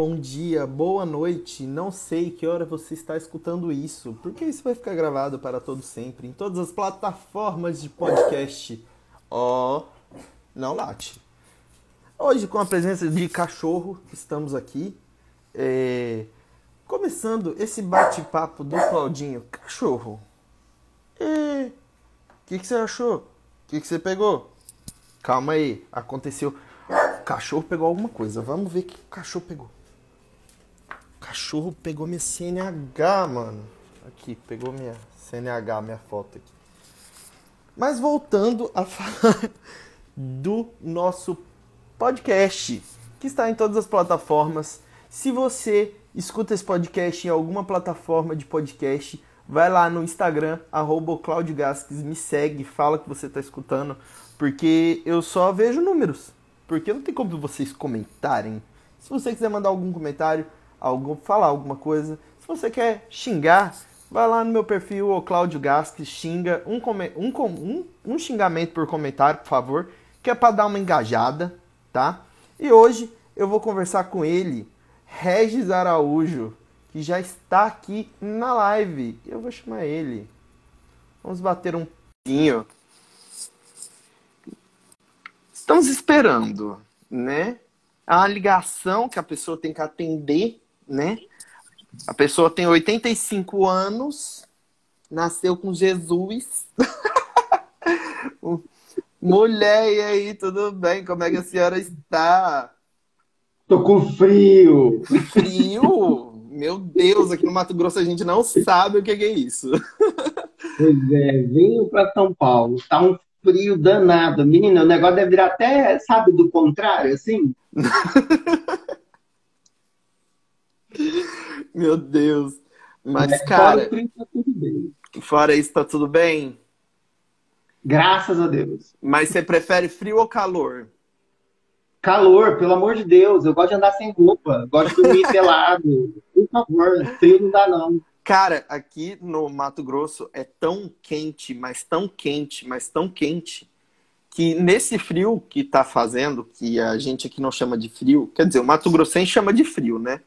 bom dia, boa noite. Não sei que hora você está escutando isso, porque isso vai ficar gravado para todo sempre em todas as plataformas de podcast. Ó, oh, não late. Hoje, com a presença de cachorro, estamos aqui é, começando esse bate-papo do Claudinho. Cachorro, o é, que, que você achou? O que, que você pegou? Calma aí, aconteceu. O cachorro pegou alguma coisa. Vamos ver o que o cachorro pegou cachorro pegou minha CNH, mano. Aqui, pegou minha CNH, minha foto aqui. Mas voltando a falar do nosso podcast, que está em todas as plataformas. Se você escuta esse podcast em alguma plataforma de podcast, vai lá no Instagram, arroba me segue, fala que você está escutando, porque eu só vejo números. Porque não tem como vocês comentarem. Se você quiser mandar algum comentário, algo, falar alguma coisa. Se você quer xingar, vai lá no meu perfil, o Cláudio Gasques, xinga um, um, um, um xingamento por comentário, por favor, que é para dar uma engajada, tá? E hoje eu vou conversar com ele, Regis Araújo, que já está aqui na live. Eu vou chamar ele. Vamos bater um pouquinho. Estamos esperando, né? Uma ligação que a pessoa tem que atender né? A pessoa tem 85 anos, nasceu com Jesus. Mulher, e aí, tudo bem? Como é que a senhora está? Tô com frio. Frio? Meu Deus, aqui no Mato Grosso a gente não sabe o que é isso. Pois é, venho para São Paulo. Tá um frio danado. Menina, o negócio deve virar até, sabe, do contrário, assim? Meu Deus. Mas, Mas cara. Fora, tá tudo bem. fora isso, tá tudo bem? Graças a Deus. Mas você prefere frio ou calor? Calor, pelo amor de Deus. Eu gosto de andar sem roupa. Gosto de dormir pelado. Por favor, frio não dá, não. Cara, aqui no Mato Grosso é tão quente, mas tão quente, mas tão quente, que nesse frio que tá fazendo, que a gente aqui não chama de frio, quer dizer, o Mato Grossense chama de frio, né?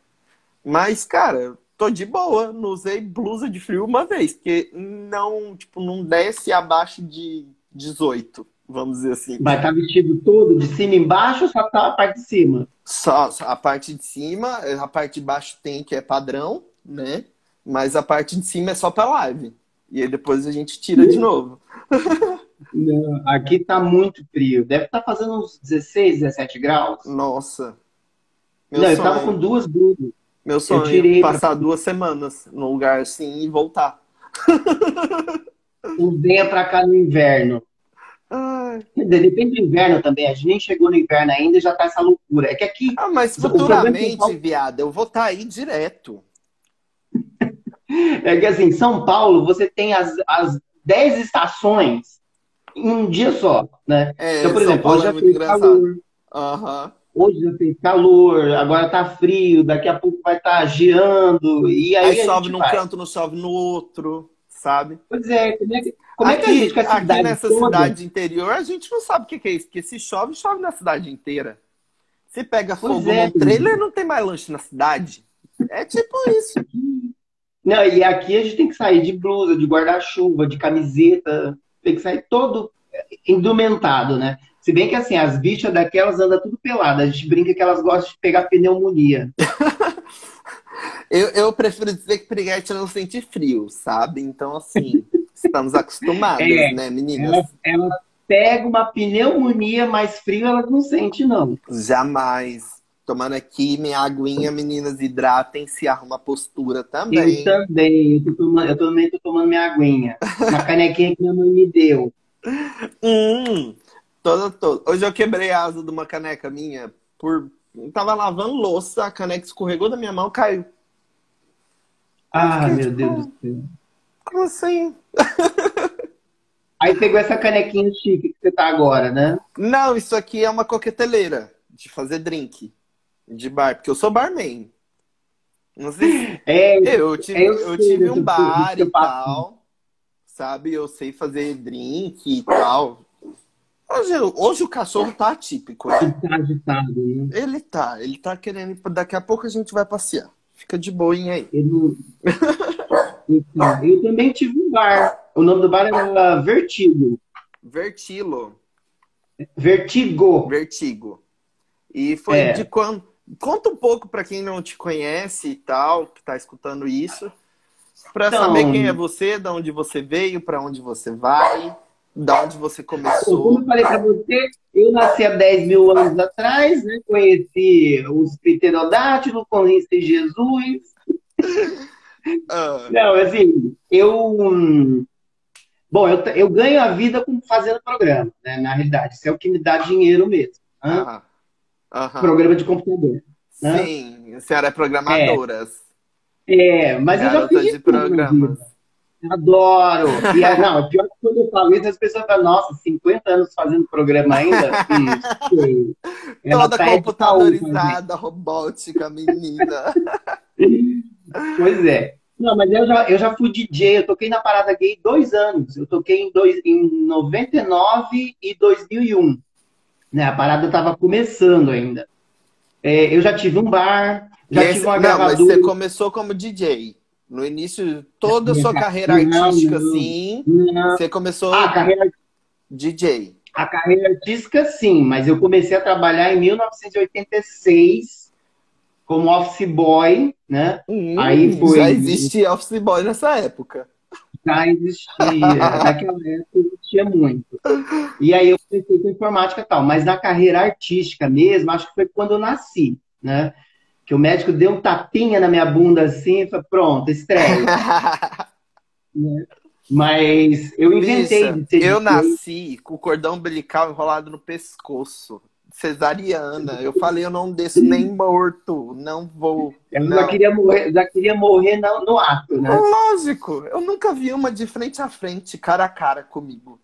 Mas, cara, tô de boa. Não usei blusa de frio uma vez, porque não, tipo, não desce abaixo de 18, vamos dizer assim. Estar tá vestido todo, de cima embaixo ou só tá a parte de cima? Só, só a parte de cima, a parte de baixo tem que é padrão, né? Mas a parte de cima é só pra live. E aí depois a gente tira de novo. Não, aqui tá muito frio. Deve estar tá fazendo uns 16, 17 graus. Nossa. Meu Não, sonho. eu tava com duas blusas. Meu sonho é passar pra... duas semanas num lugar assim e voltar. venha pra cá no inverno. Ai. Depende do inverno também. A gente nem chegou no inverno ainda e já tá essa loucura. É que aqui. Ah, mas futuramente, Paulo... viado, eu vou estar tá aí direto. é que assim, em São Paulo, você tem as, as 10 estações em um dia só, né? É, então, por São exemplo, Paulo já é muito engraçado. calor. Aham. Uhum. Hoje tem calor, agora tá frio, daqui a pouco vai estar tá geando. E aí, aí sobe num vai. canto, não sobe no outro, sabe? Pois é, como é que, como aqui, é que a gente, aqui nessa toda... cidade interior, a gente não sabe o que é isso, porque se chove, chove na cidade inteira. Se pega fogo é, no trailer, não tem mais lanche na cidade. É tipo isso. Não, e aqui a gente tem que sair de blusa, de guarda-chuva, de camiseta, tem que sair todo indumentado, né? Se bem que assim, as bichas daquelas andam tudo peladas. A gente brinca que elas gostam de pegar pneumonia. eu, eu prefiro dizer que piriguete não sente frio, sabe? Então, assim, estamos acostumados, é, né, meninas? Ela, ela pega uma pneumonia, mas frio ela não sente, não. Jamais. Tomando aqui minha aguinha, meninas, hidratem-se, arruma postura também. Eu também, eu, tô tomando, eu também tô tomando minha aguinha. Uma canequinha que minha mãe me deu. Hum, Toda, toda. Hoje eu quebrei a asa de uma caneca minha por. Eu tava lavando louça, a caneca escorregou da minha mão caiu. Ah, fiquei, meu tipo, Deus do céu. Como assim? Aí pegou essa canequinha chique que você tá agora, né? Não, isso aqui é uma coqueteleira de fazer drink de bar, porque eu sou barman. Não sei. É, eu tive, eu, eu tive um bar e tal, sabe? Eu sei fazer drink e tal. Hoje, hoje o cachorro tá atípico. Né? Ele tá agitado, né? Ele tá, ele tá querendo. Daqui a pouco a gente vai passear. Fica de boinha aí. Eu, Então, também tive um bar. O nome do bar era Vertigo. Vertilo, Vertigo. vertigo. E foi É. de quando. Conta um pouco pra quem não te conhece e tal, que tá escutando isso, Pra Então- saber quem é você, de onde você veio, pra onde você vai, da onde você Pô, Como começou. eu falei pra você, eu nasci há 10 mil anos atrás, né? Conheci os pterodátilos, conheci Jesus. Ah, Não, assim, eu. Bom, eu, eu ganho a vida com fazendo programa, né? Na realidade, isso é o que me dá dinheiro mesmo. né? ah, aham. Programa de computador. né? Sim, a senhora é programadora. É, mas eu já Garota fiz de de programas. Adoro. E, é- não, pior que quando eu falo isso, as pessoas falam, nossa, 50 anos fazendo programa ainda? Toda computadorizada, robótica, menina. Pois é. Não, mas eu já, eu já fui DJ, eu toquei na Parada Gay dois anos. Eu toquei em, dois, em 99 e 2001. Né, a parada estava começando ainda. É, eu já tive um bar, já esse- tive uma não, mas gravadora. você começou como DJ. No início, toda a sua carreira Não, artística, não. assim, Não. você começou Ah, a carreira DJ. A carreira artística, sim, mas eu comecei a trabalhar em 1986 como office boy, né? Aí foi- Já existia Office Boy nessa época. Já existia, naquela época existia muito. E aí eu comecei com informática e tal, mas na carreira artística mesmo, acho que foi quando eu nasci, né? Que o médico deu um tapinha na minha bunda assim e falou, pronto, estreia. né? Mas eu inventei Bicha, eu nasci com o cordão umbilical enrolado no pescoço. Cesariana. Eu falei, eu não desço nem morto. Não vou. Eu não. já queria morrer, já queria morrer no, no ato, né? Lógico, eu nunca vi uma de frente a frente, cara a cara comigo.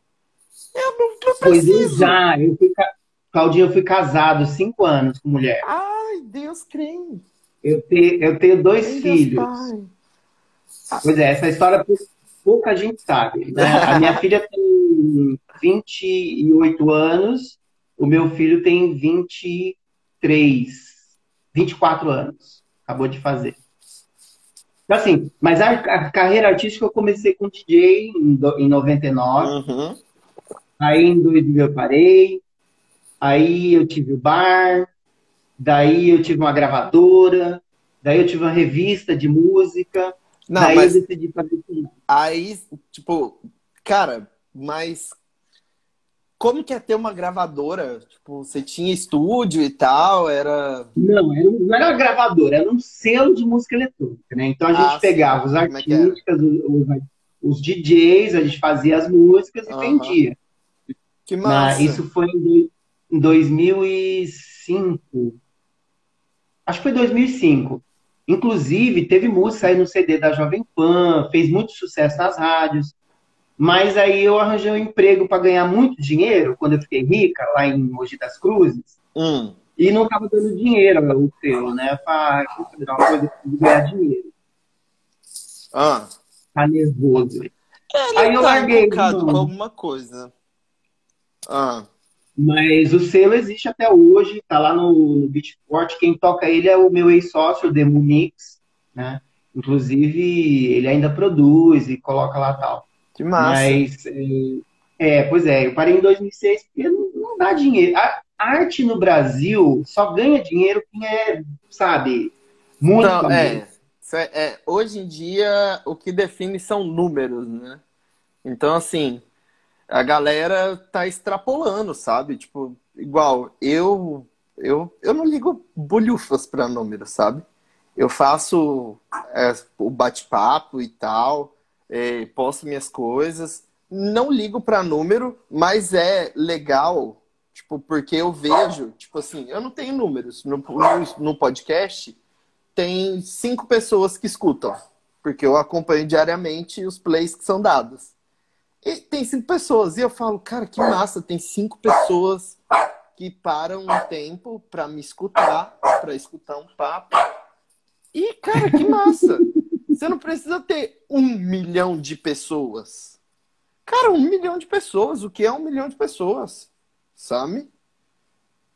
Eu não, não Pois eu preciso. já, eu fui, Claudinha, eu fui casado cinco anos com mulher. Ai, Deus crê. Eu, te, eu tenho dois Ai, Deus filhos. Pai. Pois é, essa história pou- pouca gente sabe. né? A minha filha tem 28 anos, o meu filho tem 23, 24 anos. Acabou de fazer. Então, assim, mas a, a carreira artística eu comecei com DJ em, do- em 99. Uhum. Aí em 2000 eu parei, aí eu tive o bar, daí eu tive uma gravadora, daí eu tive uma revista de música, Não, daí mas eu decidi fazer tudo. aí, tipo, cara, mas como que é ter uma gravadora? Tipo, você tinha estúdio e tal, era. Não, era, não era uma gravadora, era um selo de música eletrônica, né? Então a gente Ah, sim. pegava os é artistas, os, os- DJs, a gente fazia as músicas e Aham. vendia. Que massa. isso foi em em 2005. Acho que foi 2005. Inclusive, teve música aí no CD da Jovem Pan, fez muito sucesso nas rádios. Mas aí eu arranjei um emprego para ganhar muito dinheiro quando eu fiquei rica, lá em Mogi das Cruzes, Hum. e não estava dando dinheiro o selo, né? Falei, ah, uma coisa de ganhar dinheiro. Ah. Tá nervoso. Ele Aí eu tá larguei, com alguma coisa. Ah. Mas o selo existe até hoje, tá lá no, no Beatport. Quem toca ele é o meu ex-sócio, o Demo Mix, né? Inclusive, ele ainda produz e coloca lá tal. Que massa. Mas, é, é, pois é, eu parei em 2006 porque não, não dá dinheiro. A arte no Brasil só ganha dinheiro quem é, sabe, muito Então, é, é- é, hoje em dia, o que define são números, né? Então, assim, a galera tá extrapolando, sabe? Tipo, igual, eu, eu, eu não ligo bolhufas pra números, sabe? Eu faço é, o bate-papo e tal, é, posto minhas coisas, não ligo pra número, mas é legal, tipo, porque eu vejo, tipo assim, eu não tenho números no, no, no podcast, tem cinco pessoas que escutam, porque eu acompanho diariamente os plays que são dados. E tem cinco pessoas, e eu falo, cara, que massa, tem cinco pessoas que param um tempo pra me escutar, pra escutar um papo. E, cara, que massa! Você não precisa ter um milhão de pessoas. Cara, um milhão de pessoas, o que é um milhão de pessoas? sabe?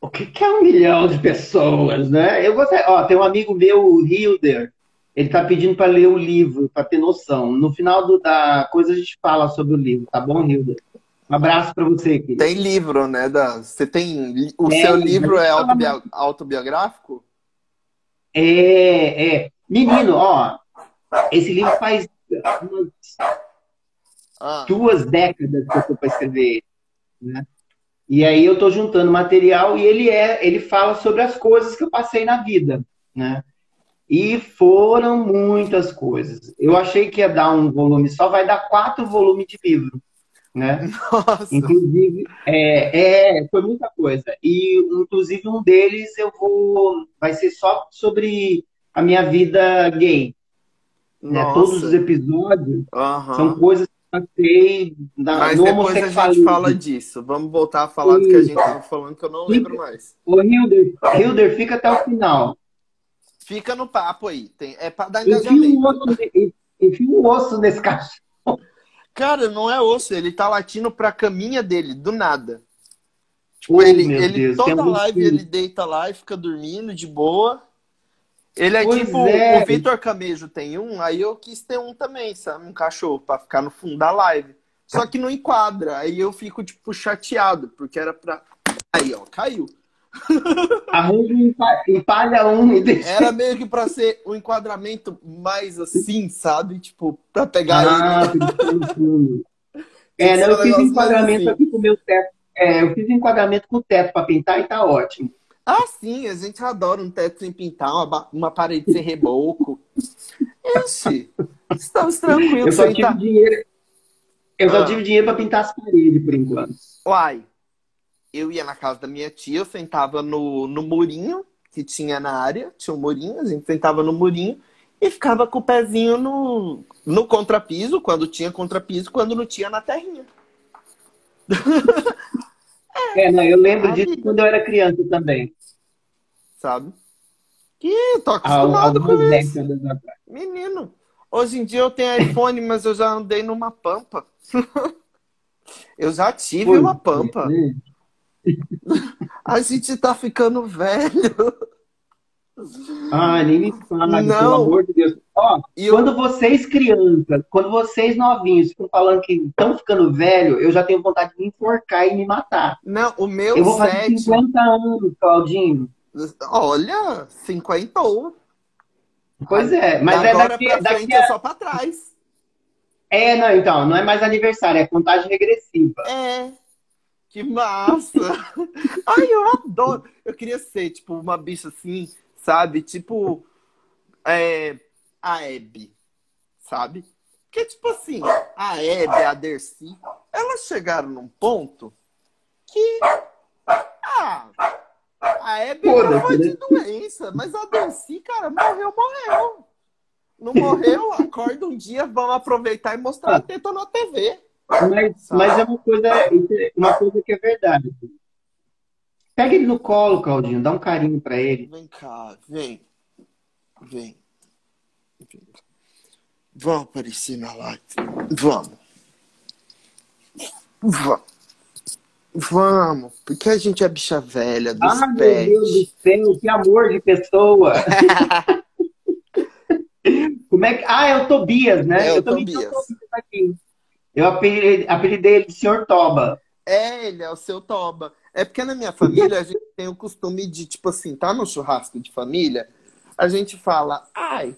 O que, que é um milhão de pessoas, né? Eu gostei. Ó, tem um amigo meu, o Hilder, ele tá pedindo para ler o livro, para ter noção. No final do, da coisa a gente fala sobre o livro, tá bom, Hilder? Um abraço para você, querido. Tem livro, né? Você tem. O seu livro é autobi... autobiográfico? É, é. Menino, ó, esse livro faz umas ah. duas décadas que eu estou para escrever, né? E aí eu estou juntando material e ele é, ele fala sobre as coisas que eu passei na vida, né? E foram muitas coisas. Eu achei que ia dar um volume só, vai dar quatro volumes de livro, né? Nossa. Inclusive, é, é, foi muita coisa. E inclusive um deles eu vou, vai ser só sobre a minha vida gay. Né? Todos os episódios uhum. são coisas passei na, Mas depois a gente fala disso. Vamos voltar a falar do que a gente estava falando, que eu não lembro mais. Ô, Hilder, Hilder, fica até o final. Fica no papo aí. Tem, é para dar engajamento. Enfia um, osso, nesse cachorro. Cara, não é osso. Ele tá latindo pra caminha dele, do nada. Tipo, ele, ele Deus, toda live ele deita lá e fica dormindo de boa. Ele é pois tipo, é. o Vitor Camejo tem um, aí eu quis ter um também, sabe? Um cachorro, pra ficar no fundo da live. Só que não enquadra, aí eu fico, tipo, chateado, porque era pra. Aí, ó, caiu. Arranja empalha um e deixa. Era meio que pra ser um enquadramento mais assim, sabe? Tipo, pra pegar ah, ele. É, não, eu fiz enquadramento assim. aqui com o meu teto. É, eu fiz enquadramento com o teto pra pintar e tá ótimo. Ah, sim, a gente adora um teto sem pintar, uma, uma parede sem reboco. Ixi, estamos tranquilos. Eu só tive tá... dinheiro. Eu ah. só tive dinheiro para pintar as paredes por enquanto. Uai, eu ia na casa da minha tia, eu sentava no, no murinho que tinha na área, tinha um murinho, a gente sentava no murinho e ficava com o pezinho no, no contrapiso, quando tinha contrapiso, quando não tinha na terrinha. É, não, eu lembro disso quando eu era criança também. Sabe? Que tô acostumado com isso. Menino, hoje em dia eu tenho iPhone, mas eu já andei numa pampa. eu já tive Foi. uma pampa. A gente tá ficando velho. Ah, nem me fala, não. pelo amor de Deus. Ó, eu... quando vocês crianças, quando vocês novinhos ficam falando que estão ficando velho, eu já tenho vontade de me enforcar e me matar. Não, o meu Eu vou fazer 50 anos, Claudinho. Olha, 50 ou. Pois é, mas é Agora daqui, pra daqui frente a... é só pra trás. É, não, então, não é mais aniversário, é contagem regressiva. É. Que massa! Ai, eu adoro! Eu queria ser, tipo, uma bicha assim, sabe? Tipo, é, a Hebe, sabe? Porque, tipo assim, a Hebe, a Dercy, elas chegaram num ponto que. Ah, a Hebe morreu de doença, mas a Dercy, cara, morreu, morreu. Não morreu, acorda um dia, vamos aproveitar e mostrar a teta na TV. Mas, mas é uma coisa, uma coisa que é verdade. Pega ele no colo, Claudinho, dá um carinho para ele. Vem cá, vem. Vem. vem. Vamos aparecer na live. Vamos. Vamos. Vamos, porque a gente é bicha velha dos ah, pés. meu Deus do céu, que amor de pessoa! Como é que... Ah, é o Tobias, né? É eu o Tobias. Aqui. Eu apelidei ele de Senhor Toba. É, ele é o seu Toba. É porque na minha família a gente tem o costume de, tipo assim, tá no churrasco de família, a gente fala, ai,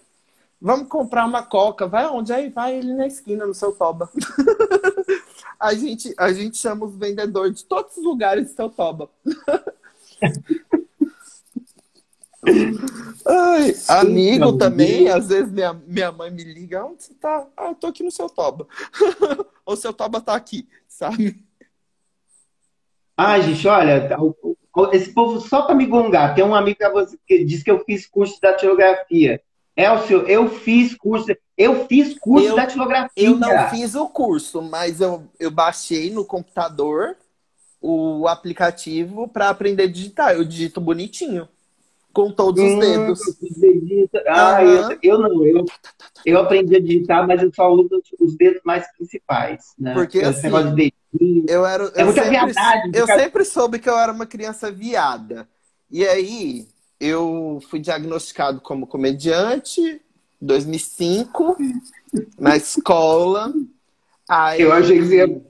vamos comprar uma coca, vai onde? Aí vai ele na esquina, no seu toba. a, gente, a gente chama os vendedores de todos os lugares de seu toba. Ai, amigo também, às vezes minha, minha mãe me liga, onde você tá? Ah, eu tô aqui no seu toba. Ou seu toba tá aqui, sabe? Ah, gente, olha, esse povo só para me gongar. Tem um amigo que diz que eu fiz curso de datilografia. Elcio, eu fiz curso, eu fiz curso eu, de datilografia. Eu não fiz o curso, mas eu, eu baixei no computador o aplicativo para aprender a digitar. Eu digito bonitinho. Com todos os Hum, dedos. os. Ah, eu, eu não, eu, eu aprendi a digitar, mas eu só uso os, os dedos mais principais, né? Porque, Esse assim, negócio de dedinho. Eu era, É eu sempre, viadagem, eu sempre soube que eu era uma criança viada. E aí, eu fui diagnosticado como comediante 2005 na escola. Aí, Eu achei que você ia,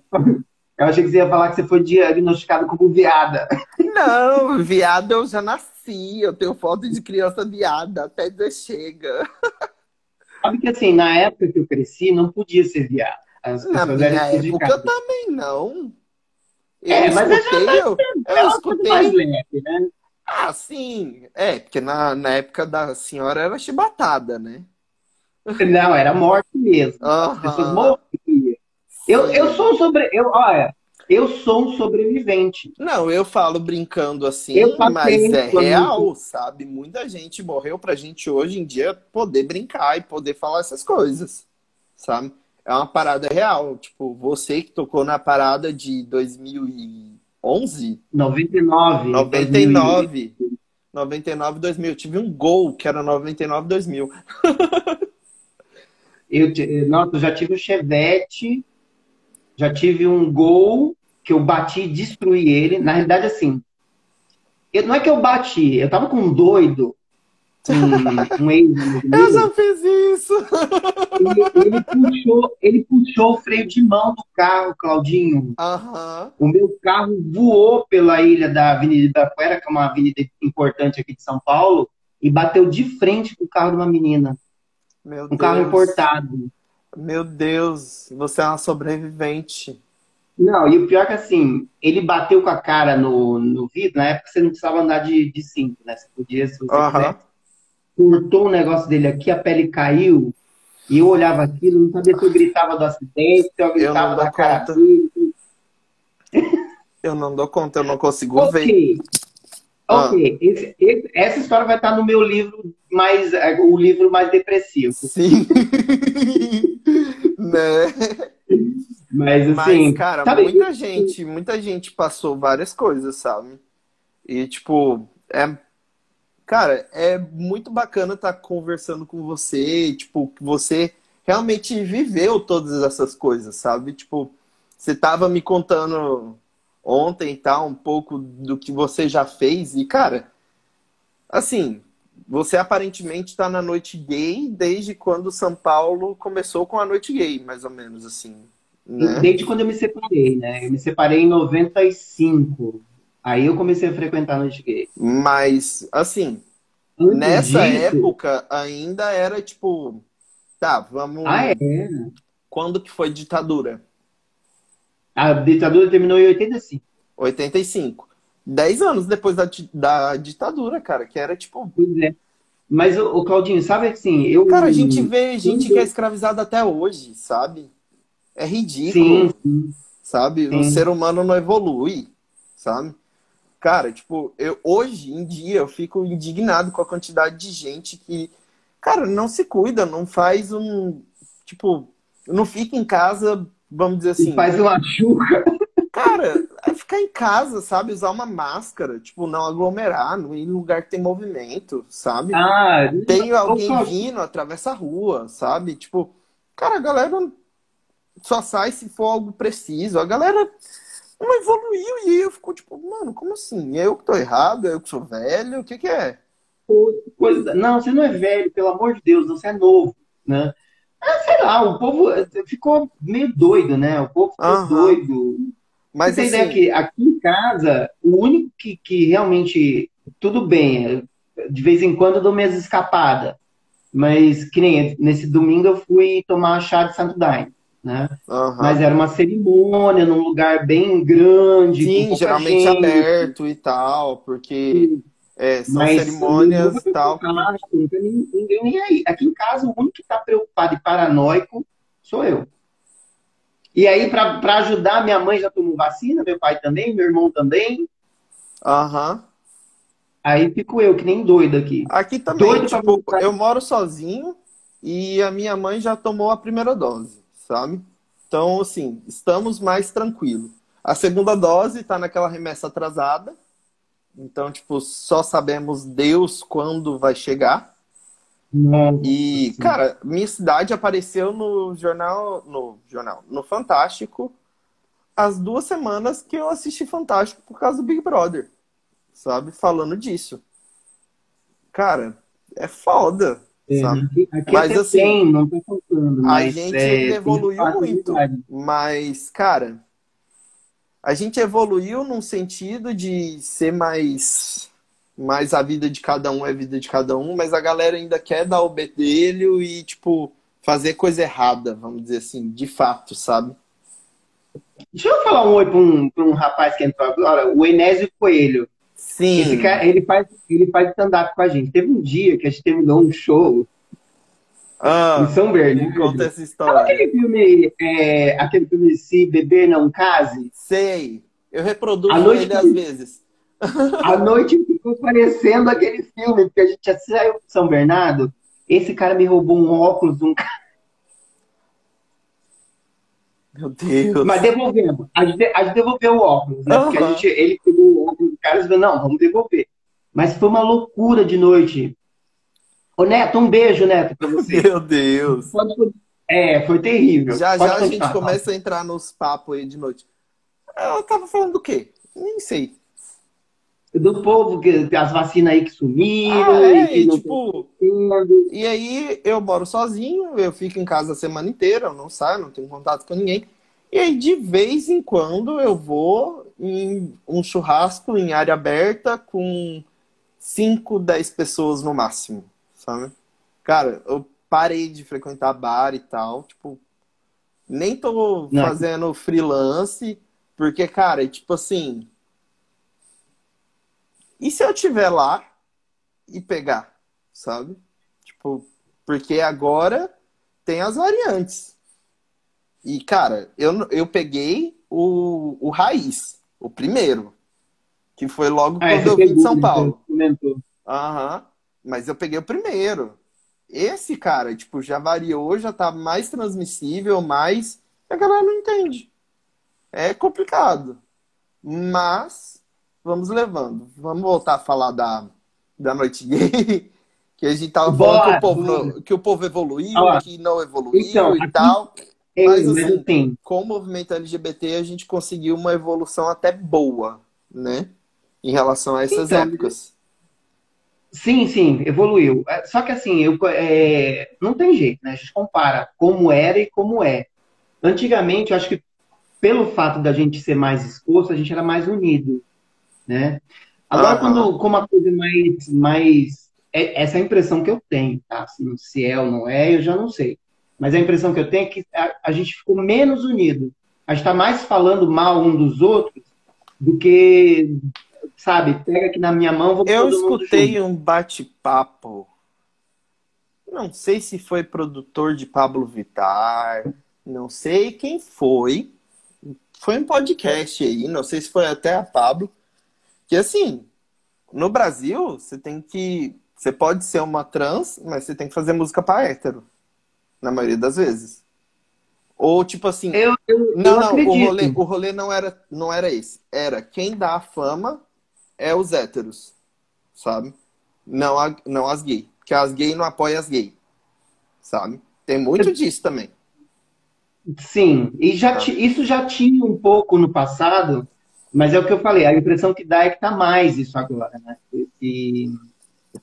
eu achei que você ia falar que você foi diagnosticado como viada. Não, viado eu já nasci. Eu tenho foto de criança viada, até dizer chega. Sabe que assim, na época que eu cresci, não podia ser viado. As Na minha época prejudicadas. também não. Eu É, mas escutei, eu, eu É uma coisa mais escutei. leve, né? Ah, sim. É, porque na, na época da senhora era chibatada, né? Não, era morte mesmo. As pessoas morriam. Eu, eu sou sobre. Eu, olha, eu sou um sobrevivente. Não, eu falo brincando assim, mas é real, sabe? Muita gente morreu pra gente hoje em dia poder brincar e poder falar essas coisas, sabe? É uma parada real. Tipo, você que tocou na parada de 2011, 99. 99, 99, 2000. Eu tive um gol que era 99, 2000. Eu, nossa, eu já tive um Chevette, já tive um Gol que eu bati e destruí ele. Na realidade, assim, eu- não é que eu bati, eu tava com um doido, um, um ex Eu já fiz isso! ele, ele puxou, ele puxou o freio de mão do carro, Claudinho. Aham. O meu carro voou pela ilha da Avenida Ibirapuera, que é uma avenida importante aqui de São Paulo, e bateu de frente com o carro de uma menina. Meu Um carro Deus. importado. Meu Deus, você é uma sobrevivente. Não, e o pior é que assim, ele bateu com a cara no, no vidro, na época você não precisava andar de, de cinto, né? Você podia, se você Aham. quiser. Cortou o negócio dele aqui, a pele caiu, e eu olhava aquilo, não sabia se eu gritava do acidente, se eu Eu gritava dou da cara dele. Eu não dou conta, eu não consigo ver. Ok. Ah. Ok, Esse- esse- essa história vai estar no meu livro mais, é, o livro mais depressivo. Sim. né? Mas Mas, assim, cara, sabe, muita gente, muita gente passou várias coisas, sabe? E, tipo, é. Cara, é muito bacana estar conversando com você, tipo, que você realmente viveu todas essas coisas, sabe? Tipo, você tava me contando ontem e tal, um pouco do que você já fez, e, cara, assim, você aparentemente tá na noite gay desde quando São Paulo começou com a noite gay, mais ou menos, assim, né? desde quando eu me separei, né? Eu me separei em 95. Aí eu comecei a frequentar noite gay. Mas, assim, Antes nessa disso- época ainda era tipo, tá, vamos. Ah, é? Quando que foi ditadura? A ditadura terminou em 85. 85. Dez anos depois da, da ditadura, cara, que era tipo. Pois é. Mas, o, o Claudinho, sabe assim, eu. Cara, a gente vê gente que é escravizada até hoje, sabe? É ridículo, Sim, sim. sabe? O Sim. ser humano não evolui, sabe? Cara, tipo, eu, hoje em dia eu fico indignado com a quantidade de gente que, cara, não se cuida, não faz um. Tipo, não fica em casa, vamos dizer assim. Faz uma chuca. Cara, é ficar em casa, sabe? Usar uma máscara, tipo, não aglomerar, não ir em lugar que tem movimento, sabe? Ah, Tem alguém Opa. vindo, atravessa a rua, sabe? Tipo, cara, a galera só sai se for algo preciso. A galera não evoluiu e eu fico tipo, mano, como assim? Eu que tô errado? Eu que sou velho? O que que é? coisa. Não, você não é velho, pelo amor de Deus, você é novo, né? Ah, sei lá, o povo ficou meio doido, né? O povo ficou Aham. doido. Mas Você assim, ideia que aqui em casa, o único que, que realmente, tudo bem, de vez em quando eu dou minhas escapadas, mas que nem nesse domingo eu fui tomar chá de Santo Daime, né? aham. Mas era uma cerimônia num lugar bem grande, sim, geralmente gente. aberto e tal, porque é, são Mas cerimônias e tal. Não tem ninguém, ninguém nem aí. Aqui em casa, o único que está preocupado e paranoico sou eu. E aí, para ajudar, minha mãe já tomou vacina, meu pai também, meu irmão também. Aham. Aí fico eu, que nem doido aqui. Aqui também, Doido pra tipo, voltar. eu moro sozinho e a minha mãe já tomou a primeira dose, sabe? Então, assim, estamos mais tranquilos. A segunda dose tá naquela remessa atrasada, Então, tipo, só sabemos Deus quando vai chegar. Nossa, E, sim. cara, minha cidade apareceu no jornal, no jornal, no Fantástico, as duas semanas que eu assisti Fantástico por causa do Big Brother, sabe? Falando disso. Cara, é foda, É, sabe? aqui, Mas, assim, tem, não tô contando, A gente é, evoluiu muito, mas, cara, a gente evoluiu num sentido de ser mais, mais a vida de cada um é a vida de cada um, mas a galera ainda quer dar o bedelho e, tipo, fazer coisa errada, vamos dizer assim, de fato, sabe? Deixa eu falar um oi para um, pra um rapaz que entrou agora, o Enésio Coelho. Sim. Cara, ele faz, ele faz stand-up com a gente. Teve um dia que a gente terminou um show Ah, em São me Bernardo. conta essa Sabe história. aquele filme, é, aquele filme Se Beber Não Case? Sei. Eu reproduzo A noite ele que- às vezes. A noite ficou parecendo aquele filme, porque a gente já saiu de São Bernardo. Esse cara me roubou um óculos, um Meu Deus. Mas devolvemos. A gente, a gente devolveu o óculos, né? Porque a gente, ele pegou o óculos do cara e falou, não, vamos devolver. Mas foi uma loucura de noite. Ô, Neto, um beijo, Neto, pra você. Meu Deus. É, foi terrível. Já Pode já a gente começa a entrar nos papos aí de noite. Eu tava falando do quê? Nem sei. Do povo, que, as vacinas aí que sumiram, Ah, é, e tipo, e aí eu moro sozinho, eu fico em casa a semana inteira, eu não saio, não tenho contato com ninguém. E aí de vez em quando eu vou em um churrasco em área aberta com 5, 10 pessoas no máximo, sabe? Cara, eu parei de frequentar bar e tal, tipo, nem tô Não. fazendo freelance, porque, cara, tipo assim, e se eu tiver lá e pegar, sabe? Tipo, porque agora tem as variantes. E, cara, eu, eu peguei o, o raiz, o primeiro, que foi logo Ah, quando você eu vim de São né? Paulo. Você comentou. Mas eu peguei o primeiro. Esse, cara, tipo, já variou, já tá mais transmissível, mais. A galera não entende. É complicado. Mas vamos levando. Vamos voltar a falar da, da noite gay. Que a gente tava falando Bora, que o povo, bora. que o povo evoluiu, que não evoluiu então, e tal. É, Mas, assim, assim, Com o movimento LGBT, a gente conseguiu uma evolução até boa, né? Em relação a essas Então, épocas. Sim, sim, evoluiu. É, Só que assim, eu, é, não tem jeito, né? A gente compara como era e como é. Antigamente, eu acho que pelo fato da gente ser mais exposto, a gente era mais unido, né? Agora, Aham. quando, como a coisa é mais, mais... é- essa é a impressão que eu tenho, tá? Se, se é ou não é, eu já não sei. Mas a impressão que eu tenho é que a, a gente ficou menos unido. A gente está mais falando mal um dos outros do que, sabe, pega aqui na minha mão, vou Eu escutei um bate-papo. Não sei se foi produtor de Pablo Vittar, não sei quem foi. Foi um podcast aí, não sei se foi até a Pablo. Que assim, no Brasil, você tem que. Você pode ser uma trans, mas você tem que fazer música pra hétero. Na maioria das vezes. Ou tipo assim. Eu, eu, Não, eu não, o rolê, o rolê não era, não era esse. Era quem dá a fama é os héteros, sabe? Não, a, não as gays. Porque as gays não apoiam as gays, sabe? Tem muito disso também. Sim, e já ti- isso já tinha um pouco no passado, mas é o que eu falei, a impressão que dá é que tá mais isso agora, né? E,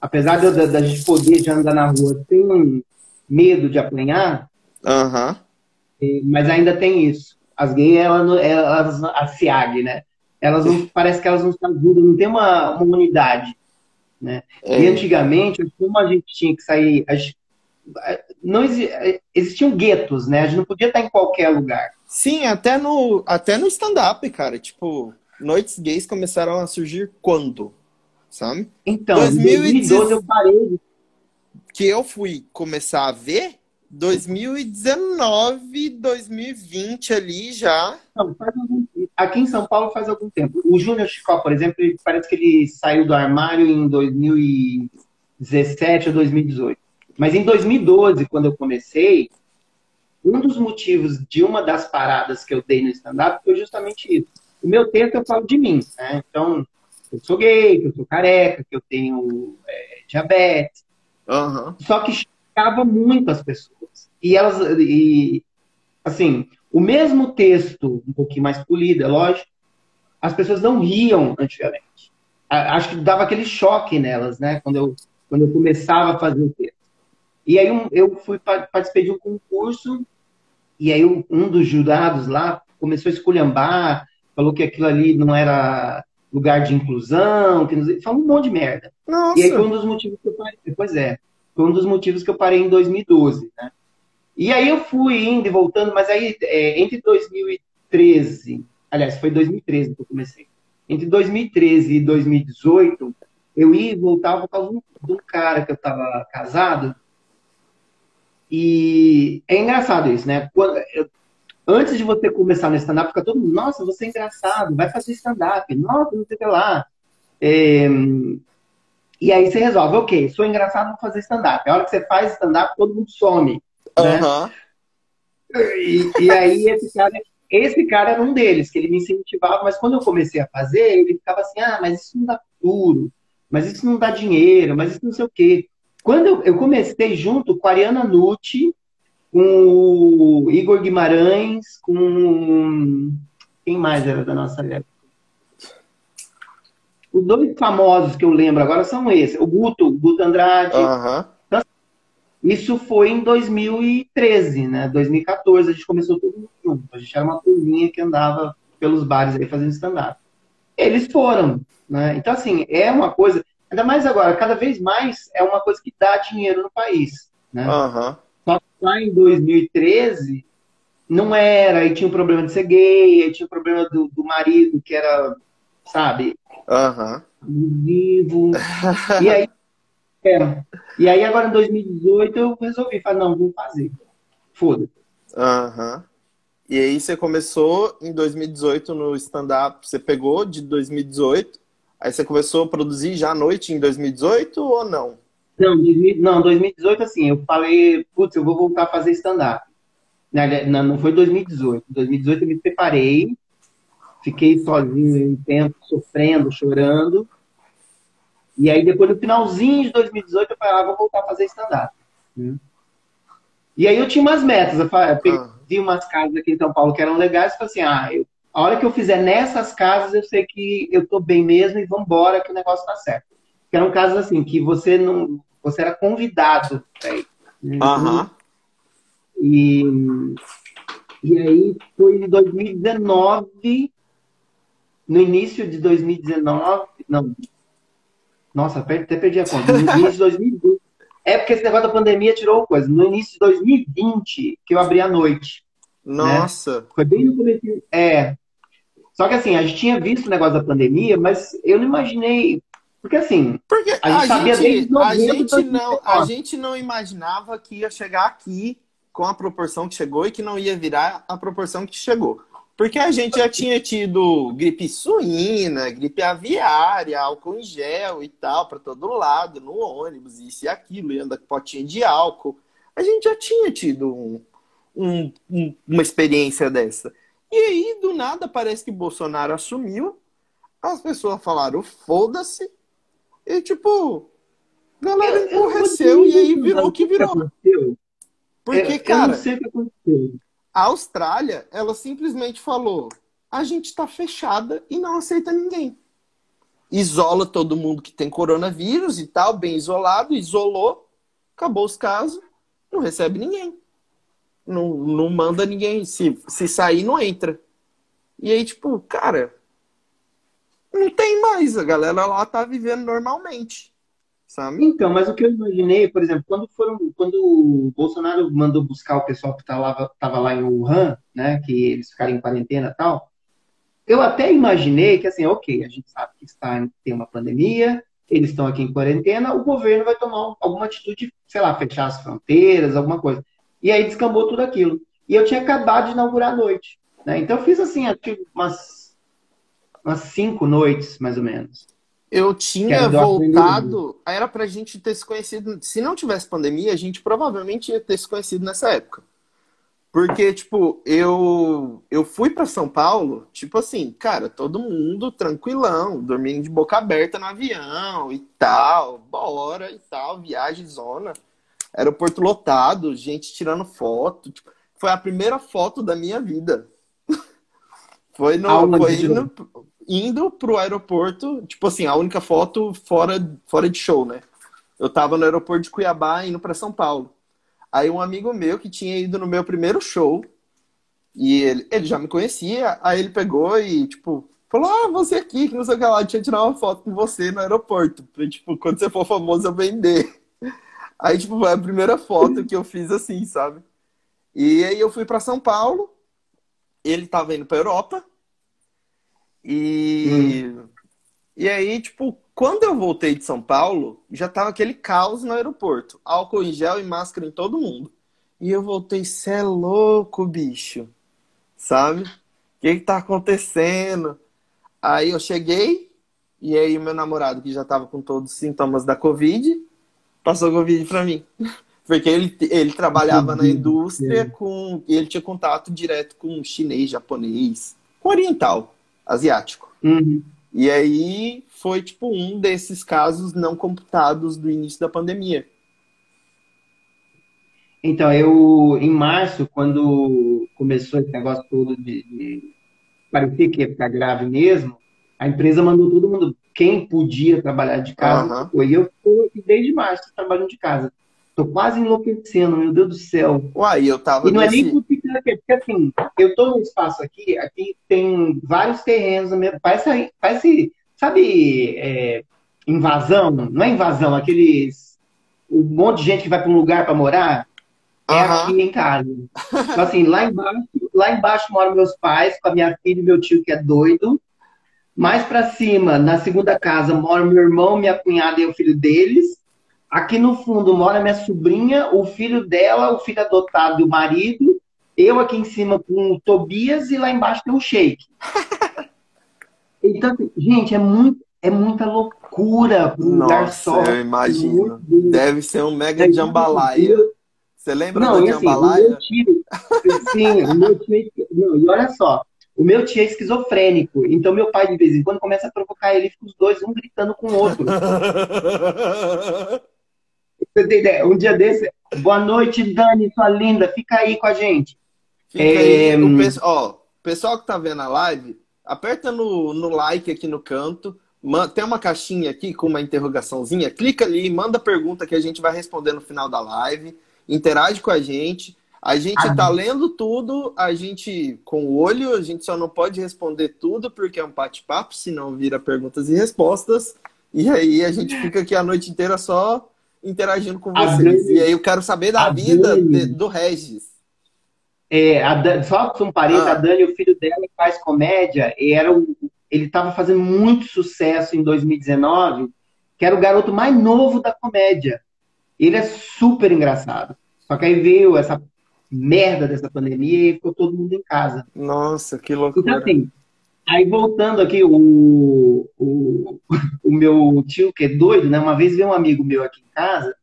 apesar da, da- gente poder já andar na rua sem medo de apanhar, e- mas ainda tem isso. As gays, elas, não- elas a SIAG, né? Elas não, parece que elas não se ajudam, não tem uma, uma unidade, né? É. E antigamente, como a gente tinha que sair, a gente- não exi- existiam guetos, né? A gente não podia estar em qualquer lugar. Sim, até no, até no stand-up, cara. Tipo, noites gays começaram a surgir quando? Sabe? Então, 2016 em 2012 eu parei Que eu fui começar a ver 2019, 2020 ali já. Não, faz algum- Aqui em São Paulo faz algum tempo. O Júnior Chicó, por exemplo, ele, parece que ele saiu do armário em 2017 ou 2018. Mas em 2012, quando eu comecei, um dos motivos de uma das paradas que eu dei no stand-up foi justamente isso. O meu texto eu falo de mim, né? Então, eu sou gay, que eu sou careca, que eu tenho é, diabetes. Aham. Só que chocava muito as pessoas. E elas, e, assim, o mesmo texto, um pouquinho mais polido, é lógico, as pessoas não riam antigamente. Acho que dava aquele choque nelas, né? Quando eu, quando eu começava a fazer o texto. E aí um- eu fui pa- participei de um concurso e aí um, dos jurados lá começou a esculhambar, falou que aquilo ali não era lugar de inclusão, que não falou um monte de merda. Nossa. E aí foi um dos motivos que eu parei. Pois é, foi um dos motivos que eu parei em 2012, né? E aí eu fui indo e voltando, mas aí é, entre 2013, aliás, foi 2013 que eu comecei. Entre 2013 e 2018, eu ia e voltava por causa de um- cara que eu estava casado. E é engraçado isso, né? Quando- eu- antes de você começar no stand-up, fica todo mundo, nossa, você é engraçado, vai fazer stand-up, nossa, não sei o que lá. É, e aí você resolve, ok, sou engraçado, vou fazer stand-up. A hora que você faz stand-up, todo mundo some. Né? Aham. E, e aí esse cara, esse cara era um deles, que ele me incentivava, mas quando eu comecei a fazer, ele ficava assim, ah, mas isso não dá futuro, mas isso não dá dinheiro, mas isso não sei o quê. Quando eu, eu comecei junto com a Ariana Nucci, com o Igor Guimarães, com quem mais era da nossa época? Os dois famosos que eu lembro agora são esses, o Guto, o Guto Andrade, Aham. Isso foi em 2013, né? 2014, a gente começou todo mundo junto. A gente era uma turminha que andava pelos bares aí fazendo stand-up. Eles foram, né? Então, assim, é uma coisa, ainda mais agora, cada vez mais é uma coisa que dá dinheiro no país, né? Aham. Só que lá em 2013 não era, aí tinha o problema de ser gay, aí tinha o problema do, do marido que era, sabe, Aham. vivo. E aí, é. E aí agora em 2018 eu resolvi, falar, não, vou fazer. Foda-se. Aham. E aí você começou em 2018 no stand-up, você pegou de 2018, aí você começou a produzir já à noite em 2018 ou não? Não, 2000 não, 2018 assim, eu falei, putz, eu vou voltar a fazer stand-up. Não, não foi 2018. Em 2018 eu me preparei, fiquei sozinho um tempo, sofrendo, chorando. E aí depois no finalzinho de 2018 eu falei, ah, vou voltar a fazer stand-up. né? E aí eu tinha umas metas, eu, falei, eu peguei, Ah. vi umas casas aqui em São Paulo que eram legais, e falei assim, ah, eu- a hora que eu fizer nessas casas, eu sei que eu tô bem mesmo e vambora, que o negócio tá certo. Que eram casas assim, que você não. Você era convidado pra ir. né? Aham. E, e aí foi em 2019, no início de 2019, não. Nossa, até perdi a conta. No início de 2020. É porque esse negócio da pandemia tirou coisa. No início de 2020, que eu abri à noite. Nossa. Foi bem no começo. É. Só que assim, a gente tinha visto o negócio da pandemia, mas eu não imaginei. Porque assim, Porque A gente a sabia gente, desde a, 90 de gente não, a 2019. gente não imaginava que ia chegar aqui com a proporção que chegou e que não ia virar a proporção que chegou. Porque a gente já tinha tido gripe suína, gripe aviária, álcool em gel e tal, para todo lado, no ônibus, isso e aquilo, e anda com potinho de álcool. A gente já tinha tido um- um- um- uma experiência dessa. E aí, do nada, parece que Bolsonaro assumiu, as pessoas falaram, foda-se, e tipo, a galera Eu- eu não e aí virou o que virou. Porque, Eu- eu cara, não sei o que aconteceu. A Austrália, ela simplesmente falou: a gente tá fechada e não aceita ninguém. Isola todo mundo que tem coronavírus e tal, bem isolado, isolou, acabou os casos, não recebe ninguém. Não, não manda ninguém. Se, se sair, não entra. E aí, tipo, cara, não tem mais. A galera lá tá vivendo normalmente. Sabe? Então, mas o que eu imaginei, por exemplo, quando foram, quando o Bolsonaro mandou buscar o pessoal que estava tava lá em Wuhan, né, que eles ficaram em quarentena e tal, eu até imaginei que assim, ok, a gente sabe que está tem uma pandemia, eles estão aqui em quarentena, o governo vai tomar alguma atitude, sei lá, fechar as fronteiras, alguma coisa. E aí descambou tudo aquilo. E eu tinha acabado de inaugurar a noite, né? Então eu fiz assim, umas umas cinco noites, mais ou menos. Eu tinha voltado. Era pra gente ter se conhecido. Se não tivesse pandemia, a gente provavelmente ia ter se conhecido nessa época. Porque, tipo, eu, eu fui para São Paulo, tipo assim, cara, todo mundo tranquilão, dormindo de boca aberta no avião e tal, bora e tal, viagem zona, aeroporto lotado, gente tirando foto. Tipo, foi a primeira foto da minha vida. foi no, foi indo, indo pro aeroporto, tipo assim, a única foto fora, fora de show, né? Eu tava no aeroporto de Cuiabá indo para São Paulo. Aí um amigo meu que tinha ido no meu primeiro show, e ele, ele já me conhecia, aí ele pegou e, tipo, falou, ah, você aqui, que não sei o que lá, tinha tirar uma foto com você no aeroporto, pra, tipo, quando você for famoso eu vender. Aí, tipo, foi a primeira foto que eu fiz assim, sabe? E aí eu fui para São Paulo, ele tava indo pra Europa, e... Hum. E aí, tipo, quando eu voltei de São Paulo, já tava aquele caos no aeroporto. Álcool em gel e máscara em todo mundo. E eu voltei, cê é louco, bicho. Sabe? O que que tá acontecendo? Aí eu cheguei, e aí o meu namorado, que já tava com todos os sintomas da Covid, passou Covid pra mim. Porque ele, ele trabalhava na indústria com. ele tinha contato direto com chinês, japonês, com oriental, asiático. Uhum. E aí foi tipo um desses casos não computados do início da pandemia. Então, eu, em março, quando começou esse negócio todo de, de parecer que ia ficar grave mesmo, a empresa mandou todo mundo, quem podia trabalhar de casa, uhum. foi. eu estou desde março trabalhando de casa. Tô quase enlouquecendo, meu Deus do céu. Uai, eu tava. E não nesse... é nem por porque assim, eu tô num espaço aqui, aqui tem vários terrenos, parece, parece sabe, é, invasão? Não é invasão, aqueles. Um monte de gente que vai para um lugar para morar. É uhum. aqui em casa. Então, assim, lá embaixo, lá embaixo moram meus pais, com a minha filha e meu tio que é doido. Mais para cima, na segunda casa, mora meu irmão, minha cunhada e o filho deles. Aqui no fundo mora minha sobrinha, o filho dela, o filho adotado e o marido. Eu aqui em cima com o Tobias e lá embaixo tem o Shake. Então, assim, gente, é, muito, é muita loucura um lugar só. Eu imagino. Deve ser um mega é, jambalaya. Você lembra não, da assim, jambalaya? Meu tio, sim, o meu tio. É não, e olha só, o meu tio é esquizofrênico, então meu pai de vez em quando começa a provocar ele, fica os dois um gritando com o outro. Você tem ideia? Um dia desse, boa noite, Dani, sua linda, fica aí com a gente. Fica é... aí, o ó, pessoal que tá vendo a live, aperta no, no like aqui no canto, tem uma caixinha aqui com uma interrogaçãozinha, clica ali, manda pergunta que a gente vai responder no final da live, interage com a gente. A gente está lendo tudo, a gente com o olho, a gente só não pode responder tudo porque é um bate-papo, senão vira perguntas e respostas. E aí a gente fica aqui a noite inteira só interagindo com vocês. e aí eu quero saber da vida de, do Regis. É, a só um parênteses, ah. a Dani, o filho dela, faz comédia, e era o, ele estava fazendo muito sucesso em 2019, que era o garoto mais novo da comédia. Ele é super engraçado. Só que aí veio essa merda dessa pandemia e ficou todo mundo em casa. Nossa, que loucura. Então, assim, aí voltando aqui, o, o, o meu tio, que é doido, né? Uma vez veio um amigo meu aqui em casa,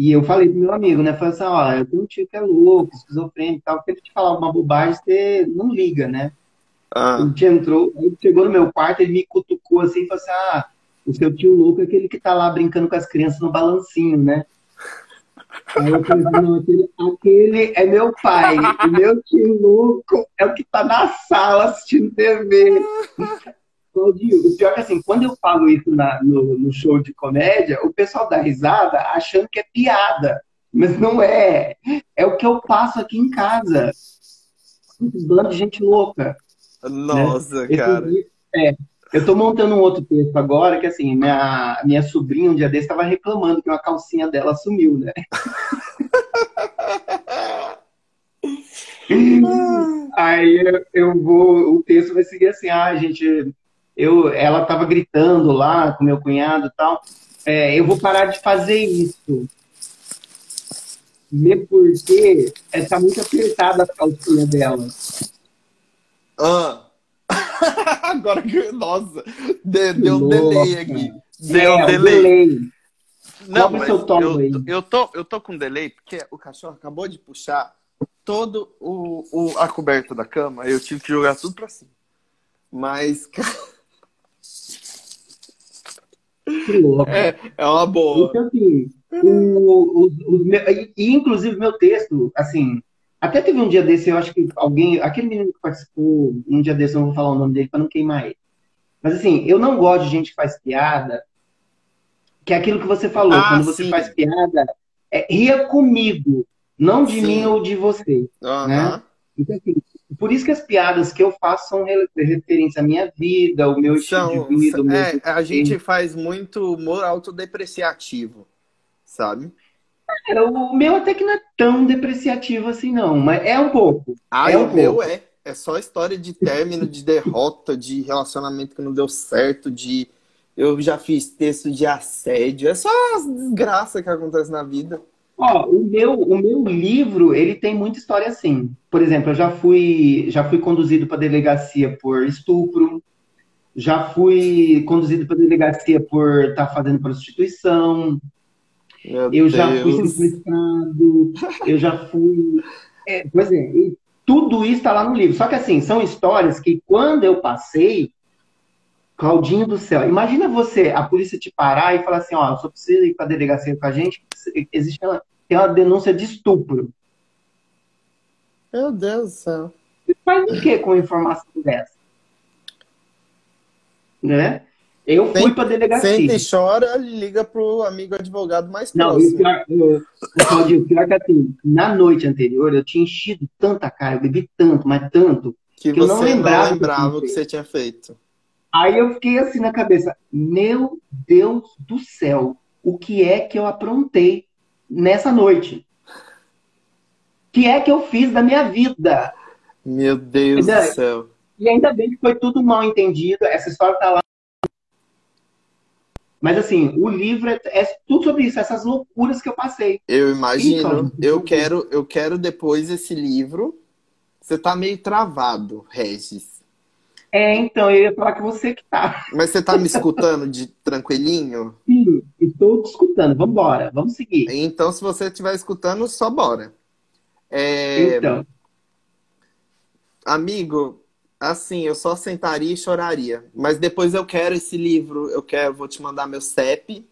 e eu falei pro meu amigo, né? Falei assim, ó, eu tenho um tio que é louco, esquizofrênico e tal, que ele te falar uma bobagem, você não liga, né? Ah. Ele te entrou, ele chegou no meu quarto, ele me cutucou assim e falou assim, ah, o seu tio louco é aquele que tá lá brincando com as crianças no balancinho, né? Aí eu falei, não, aquele, aquele é meu pai. O meu tio louco é o que tá na sala assistindo TV. O pior é que assim, quando eu falo isso na, no, no, show de comédia, o pessoal dá risada achando que é piada. Mas não é. É o que eu passo aqui em casa. Um bando de gente louca. Nossa, né? cara. é, eu tô montando um outro texto agora, que assim, minha, minha sobrinha um dia desse estava reclamando que uma calcinha dela sumiu, né? Aí eu vou, o texto vai seguir assim, ah, gente, eu, ela estava gritando lá com meu cunhado e tal. É, eu vou parar de fazer isso. Mesmo porque está muito apertada a calcinha dela. Ah. Agora que. Nossa, deu, deu um delay aqui. Deu é, um delay. delay. Não, mas eu, eu, tô, eu tô com delay porque o cachorro acabou de puxar todo o, o, a coberta da cama, eu tive que jogar tudo pra cima. Mas. Que louco. É, é uma boa. Então, assim, o, e, inclusive meu texto, assim, até teve um dia desse, eu acho que alguém, aquele menino que participou, um dia desse, eu não vou falar o nome dele para não queimar ele. Mas assim, eu não gosto de gente que faz piada, que é aquilo que você falou, ah, quando você faz piada, é, ria comigo, não de sim. mim ou de você. Uhum. Né? Então, assim, por isso que as piadas que eu faço são referência à minha vida, o meu estilo de vida. Meu é, a gente faz muito humor autodepreciativo, sabe? Cara, o meu até que não é tão depreciativo assim, não, mas é um pouco. Ah, é um o meu é. É só história de término, de derrota, de relacionamento que não deu certo, de. Eu já fiz texto de assédio. É só as desgraças que acontecem na vida. Ó, o meu, o meu livro, ele tem muita história assim. Por exemplo, eu já fui, já fui conduzido para delegacia por estupro, já fui conduzido para delegacia por estar tá fazendo prostituição, meu eu Deus. já fui sequestrado, eu já fui. É, pois é, tudo isso está lá no livro. Só que assim, são histórias que quando eu passei, Claudinho do céu, imagina você, a polícia te parar e falar assim, ó, só precisa ir para a delegacia com a gente, existe uma, tem uma denúncia de estupro. Meu Deus do céu. Você faz o que com informação dessa? Né? Eu fui para a delegacia. Sente e chora, liga pro amigo advogado mais Não, próximo. Não, pior, eu, pior que assim, na noite anterior eu tinha enchido tanta cara, eu bebi tanto, mas tanto, que, que eu não lembrava, não lembrava o que você tinha feito. Aí eu fiquei assim na cabeça, meu Deus do céu, o que é que eu aprontei nessa noite? O que é que eu fiz da minha vida? Meu Deus ainda, do céu. E ainda bem que foi tudo mal entendido, essa história tá lá mas assim, o livro é, é, tudo sobre isso, essas loucuras que eu passei. Eu imagino. Então, eu quero, eu quero depois esse livro. Você tá meio travado, Regis. É, então, eu ia falar que você que tá. Mas você tá me escutando de tranquilinho? Sim, estou te escutando. Vamos embora, vamos seguir. Então, se você estiver escutando, só bora. É... Então. Amigo, Assim, eu só sentaria e choraria. Mas depois eu quero esse livro, eu quero, vou te mandar meu CEP.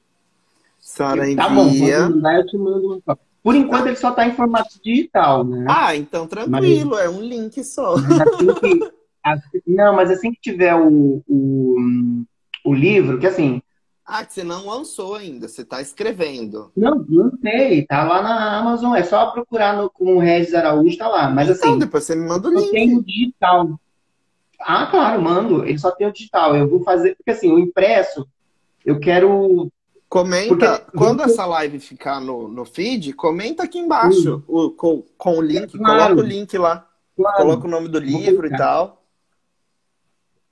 Senhora tá envia. Tá bom, mandar, eu te mando. Por enquanto ele só está em formato digital, né? Ah, então tranquilo, mas... é um link só. Assim que, assim, não, mas assim que tiver o, o, o livro, que assim, ah, que você não lançou ainda, você está escrevendo. Não, não sei, tá lá na Amazon, é só procurar no, com o Regis Araújo, tá lá. Mas então, assim. depois você me manda o link. Eu tenho digital. Ah, claro, mando. Ele só tem o digital. Eu vou fazer, porque assim, o impresso, eu quero. Comenta, porque... quando essa live ficar no, no feed, comenta aqui embaixo o, com, com o link, claro. coloca o link lá. Claro. Coloca o nome do livro e tal.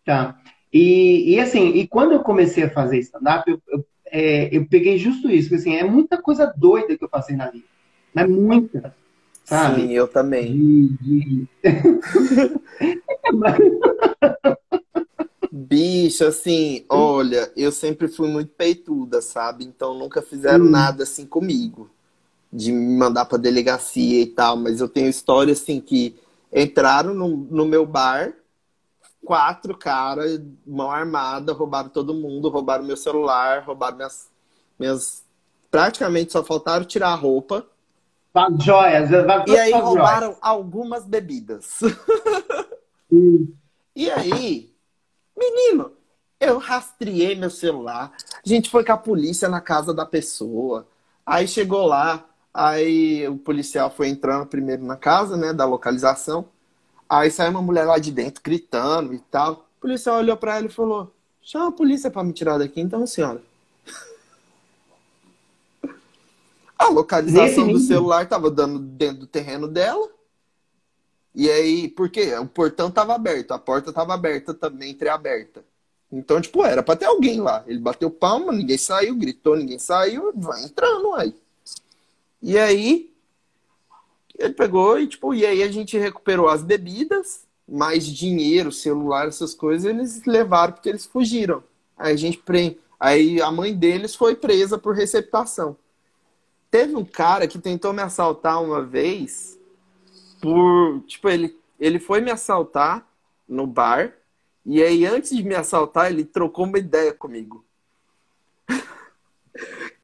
Tá. E, e assim, e quando eu comecei a fazer stand-up, eu, eu, é, eu peguei justo isso, porque assim, é muita coisa doida que eu passei na vida. Mas muita. Sabe? Sim, eu também. De, de... Bicho, assim, olha, eu sempre fui muito peituda, sabe? Então nunca fizeram hum. nada assim comigo. De me mandar pra delegacia e tal. Mas eu tenho história assim que entraram no, no meu bar, quatro caras, mão armada, roubaram todo mundo, roubaram meu celular, roubaram minhas. minhas... Praticamente só faltaram tirar a roupa joias. E aí roubaram joias. algumas bebidas. Hum. E aí, menino, eu rastreei meu celular. A gente foi com a polícia na casa da pessoa. Aí chegou lá, aí o policial foi entrando primeiro na casa, né, da localização. Aí saiu uma mulher lá de dentro gritando e tal. O policial olhou para ela e falou: "Chama a polícia para me tirar daqui, então, senhora." A localização do celular estava dando dentro do terreno dela. E aí, por quê? O portão estava aberto, a porta estava aberta também, entreaberta. Então, tipo, era para ter alguém lá. Ele bateu palma, ninguém saiu, gritou, ninguém saiu, vai entrando aí. E aí, ele pegou e, tipo, e aí a gente recuperou as bebidas, mais dinheiro, celular, essas coisas, eles levaram porque eles fugiram. Aí a gente pre... aí a mãe deles foi presa por receptação. Teve um cara que tentou me assaltar uma vez por. Tipo, ele, ele foi me assaltar no bar. E aí, antes de me assaltar, ele trocou uma ideia comigo.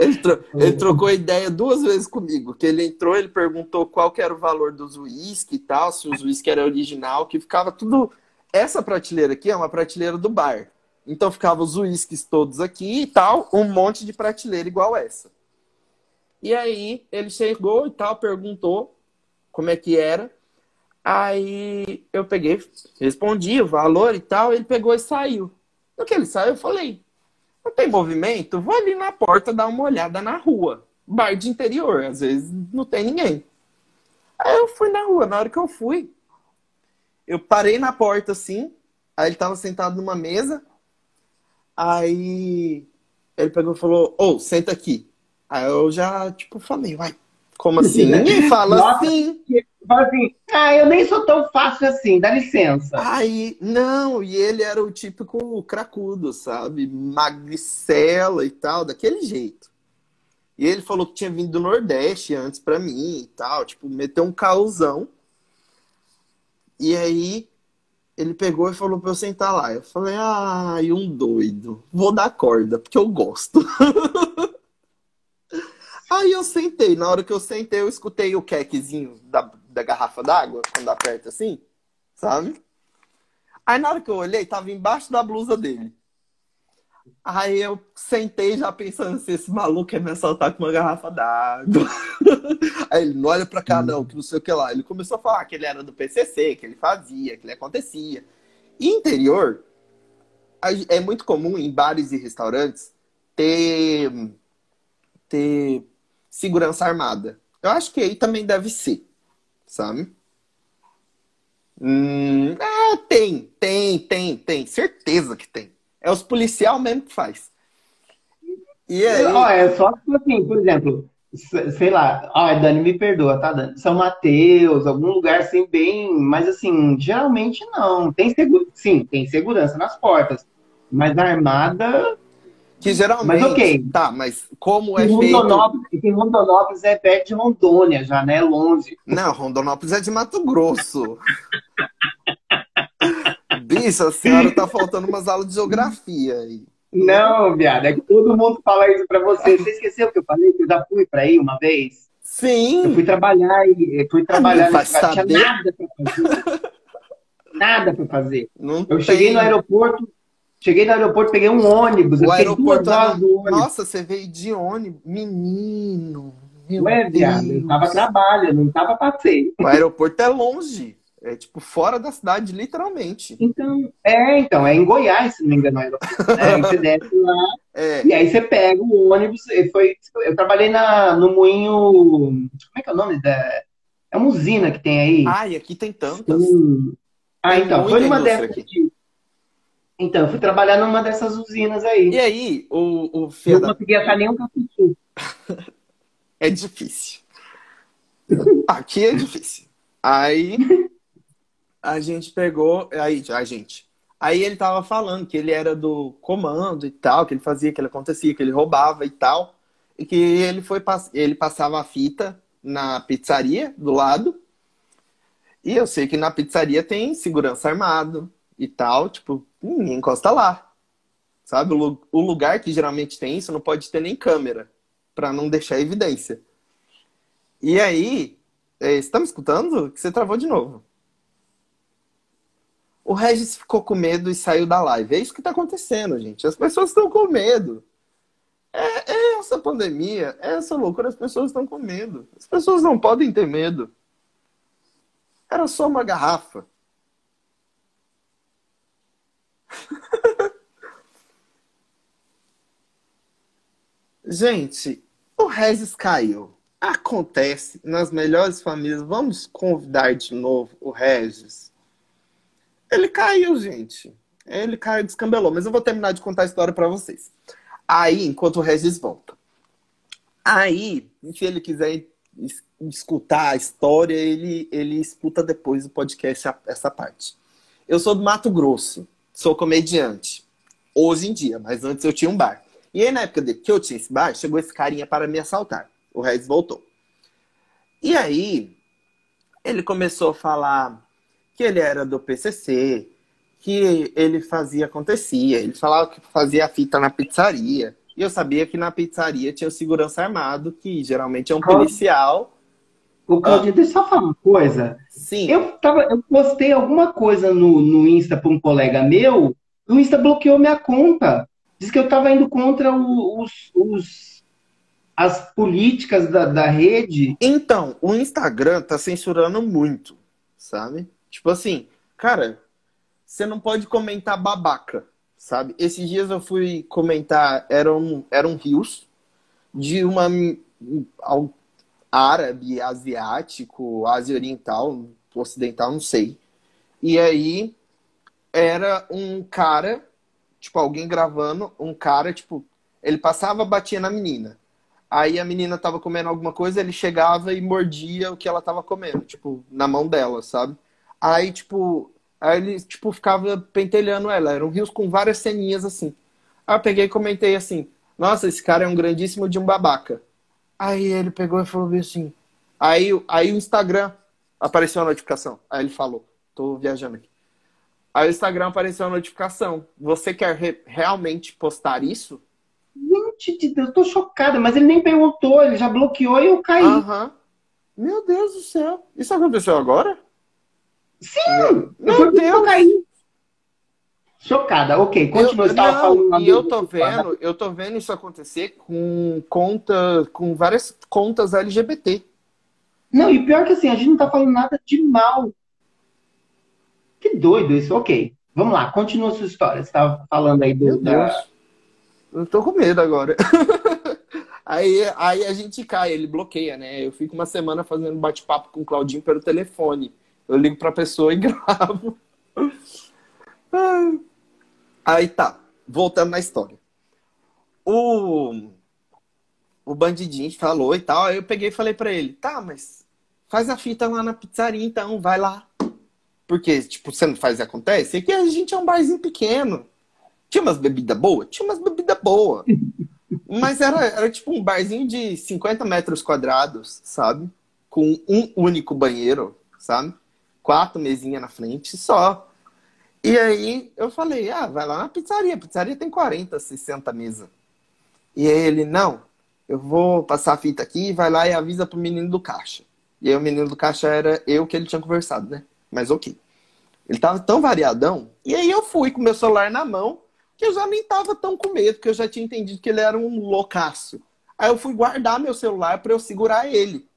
Ele, tro ele, trocou ideia duas vezes comigo. Que ele entrou, ele perguntou qual era o valor dos uísque e tal, se os uísque era original, que ficava tudo. Essa prateleira aqui é uma prateleira do bar. Então ficava os uísques todos aqui e tal, um monte de prateleira igual essa. E aí ele chegou e tal, perguntou como é que era. Aí eu peguei, respondi o valor e tal, ele pegou e saiu. No que ele saiu, eu falei, não tem movimento? Vou ali na porta dar uma olhada na rua. Bar de interior, às vezes não tem ninguém. Aí eu fui na rua, na hora que eu fui, eu parei na porta assim, aí ele tava sentado numa mesa, aí ele pegou e falou, ô, oh, senta aqui. Aí eu já, tipo, falei, vai, como assim? Ninguém fala Nossa, assim. Fala assim, ah, eu nem sou tão fácil assim, dá licença. Aí, não, e ele era o típico cracudo, sabe? Magricela e tal, daquele jeito. E ele falou que tinha vindo do Nordeste antes pra mim e tal, tipo, meteu um causão. E aí, ele pegou e falou pra eu sentar lá. Eu falei, ai, um doido. Vou dar corda, porque eu gosto. aí eu sentei. Na hora que eu sentei, eu escutei o quequezinho da, da garrafa d'água, quando aperta assim, sabe? Aí na hora que eu olhei, tava embaixo da blusa dele. Aí eu sentei já pensando se esse maluco quer me assaltar com uma garrafa d'água. Aí ele não olha pra cá, não, que não sei o que lá. Ele começou a falar que ele era do PCC, que ele fazia, que ele acontecia. E interior, é muito comum em bares e restaurantes ter, ter segurança armada. Eu acho que aí também deve ser sabe? Hum, ah, tem, tem, tem, tem. Certeza que tem. É os policial mesmo que faz. E aí... Ó, é só assim, por exemplo, sei lá, ó, Dani, me perdoa, tá, Dani? São Mateus, algum lugar assim, bem. Mas assim, geralmente não. Tem seguro, sim, tem segurança nas portas. Mas armada que geralmente. Mas ok. Tá, mas como é Rondonópolis, feito. Em Rondonópolis é perto de Rondônia, já, né? Longe. Não, Rondonópolis é de Mato Grosso. Bicho, a senhora tá faltando umas aulas de geografia aí. Não, viado, é que todo mundo fala isso pra você. Você esqueceu que eu falei que eu já fui pra aí uma vez? Sim. Eu fui trabalhar e fui trabalhar não nesse lugar, tinha nada pra fazer. nada pra fazer. Não eu tem. cheguei no aeroporto, Cheguei no aeroporto, peguei um ônibus. O aeroporto era... ônibus. Nossa, você veio de ônibus. Menino. Meu Ué, viado, eu tava trabalho, não tava passeio. O aeroporto é longe. É tipo fora da cidade, literalmente. Então, é, então, é em Goiás, se não me engano, o aeroporto. Né? Aí você desce lá é. e aí você pega o ônibus. Foi, eu trabalhei na, no moinho. Como é que é o nome da. É uma usina que tem aí. Ah, e aqui tem tantas. Ah, então, foi numa dessas aqui. Então, eu fui trabalhar numa dessas usinas aí. E aí, o, o Não conseguia achar nenhum capitu. é difícil. Aqui é difícil. Aí a gente pegou. Aí, a gente. Aí ele tava falando que ele era do comando e tal, que ele fazia, que ele acontecia, que ele roubava e tal. E que ele foi ele passava a fita na pizzaria do lado. E eu sei que na pizzaria tem segurança armado e tal, tipo, ninguém encosta lá. Sabe? O lugar que geralmente tem isso não pode ter nem câmera, para não deixar evidência. E aí, é, você tá me escutando? Que você travou de novo. O Regis ficou com medo e saiu da live. É isso que tá acontecendo, gente. As pessoas estão com medo. É, é, essa pandemia, é essa loucura, as pessoas estão com medo. As pessoas não podem ter medo. Era só uma garrafa. Gente, o Regis caiu. Acontece nas melhores famílias. Vamos convidar de novo o Regis. Ele caiu, gente. Ele caiu, descambelou. Mas eu vou terminar de contar a história para vocês. Aí, enquanto o Regis volta. Aí, se ele quiser escutar a história, ele, ele escuta depois do podcast essa parte. Eu sou do Mato Grosso sou comediante. Hoje em dia, mas antes eu tinha um bar. E aí, na época de, que eu tinha esse bar, chegou esse carinha para me assaltar. O Regis voltou. E aí, ele começou a falar que ele era do PCC, que ele fazia, acontecia. Ele falava que fazia fita na pizzaria. E eu sabia que na pizzaria tinha o segurança armado, que geralmente é um policial. O Claudinho, ah. deixa eu só falar uma coisa. Sim. Eu, tava, eu postei alguma coisa no, no Insta para um colega meu, o Insta bloqueou minha conta. Diz que eu estava indo contra os, os, as políticas da, da rede. Então, o Instagram tá censurando muito, sabe? Tipo assim, cara, você não pode comentar babaca, sabe? Esses dias eu fui comentar, eram, um, um rios de uma árabe, asiático, Ásia Oriental, Ocidental, não sei. E aí era um cara, tipo, alguém gravando, um cara, tipo, ele passava, batia na menina. Aí a menina tava comendo alguma coisa, ele chegava e mordia o que ela tava comendo, tipo, na mão dela, sabe? Aí, tipo, Aí ele, tipo, ficava pentelhando ela. Eram rios com várias ceninhas assim. Aí eu peguei e comentei assim: Nossa, esse cara é um grandíssimo de um babaca. Aí ele pegou e falou assim. Aí, aí o Instagram apareceu a notificação. Aí ele falou: Tô viajando aqui. Aí o Instagram apareceu a notificação. Você quer re realmente postar isso? Gente de Deus, eu tô chocada, mas ele nem perguntou, ele já bloqueou e eu caí. Aham. Meu Deus do céu. Isso aconteceu agora? Sim! Meu Deus! Caí. Chocada, ok, continua. Eu, não, falando e eu tô vendo, eu tô vendo isso acontecer com conta, com várias contas LGBT. Não, e pior que assim, a gente não tá falando nada de mal. Que doido isso, ok. Vamos lá, continua a sua história. Você tava falando aí do. Meu Deus. Da... Eu tô com medo agora. aí, aí a gente cai, ele bloqueia, né? Eu fico uma semana fazendo bate-papo com o Claudinho pelo telefone. Eu ligo pra pessoa e gravo. Aí tá, voltando na história. O, o bandidinho falou e tal. Aí eu peguei e falei pra ele: tá, mas faz a fita lá na pizzaria então, vai lá. Porque, tipo, você não faz e acontece? Aqui a gente é um barzinho pequeno. Tinha umas bebidas boas? Tinha umas bebidas boas. Mas era, era tipo um barzinho de 50 metros quadrados, sabe? Com um único banheiro, sabe? quatro mesinhas na frente só. E aí eu falei, ah, vai lá na pizzaria. A pizzaria tem 40, 60 mesas. E aí ele, não, eu vou passar a fita aqui, vai lá e avisa pro menino do caixa. E aí o menino do caixa era eu que ele tinha conversado, né? Mas ok. Ele tava tão variadão. E aí eu fui com meu celular na mão, que eu já nem tava tão com medo, porque eu já tinha entendido que ele era um loucaço. Aí eu fui guardar meu celular para eu segurar ele.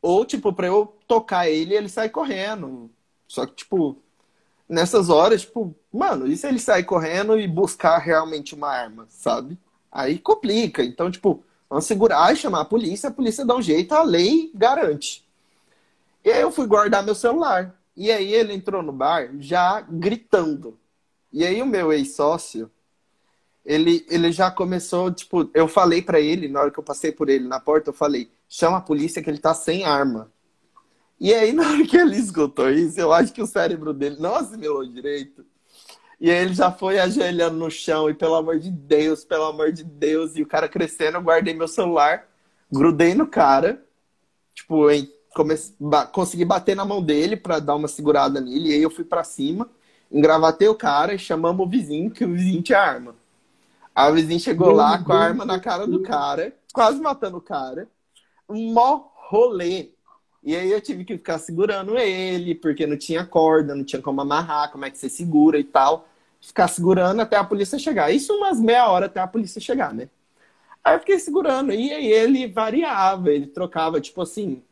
Ou, tipo, pra eu tocar ele ele sai correndo. Só que, tipo, nessas horas, tipo, mano, e se ele sair correndo e buscar realmente uma arma, sabe? Aí complica. Então, tipo, vamos segurar e chamar a polícia, a polícia dá um jeito, a lei garante. E aí eu fui guardar meu celular. E aí ele entrou no bar já gritando. E aí o meu ex-sócio, ele, ele já começou, tipo, eu falei para ele, na hora que eu passei por ele na porta, eu falei, chama a polícia que ele tá sem arma. E aí, na hora que ele escutou isso, eu acho que o cérebro dele não assimilou direito. E aí ele já foi ajoelhando no chão, e pelo amor de Deus, pelo amor de Deus, e o cara crescendo, eu guardei meu celular, grudei no cara, tipo, em, comece, ba, consegui bater na mão dele para dar uma segurada nele, e aí eu fui para cima, engravatei o cara e chamamos o vizinho, que o vizinho tinha arma. Aí o vizinho chegou lá com a arma na cara do cara, quase matando o cara um mó rolê. E aí eu tive que ficar segurando ele, porque não tinha corda, não tinha como amarrar, como é que você segura e tal. Ficar segurando até a polícia chegar. Isso umas meia hora até a polícia chegar, né? Aí eu fiquei segurando. E aí ele variava, ele trocava, tipo assim.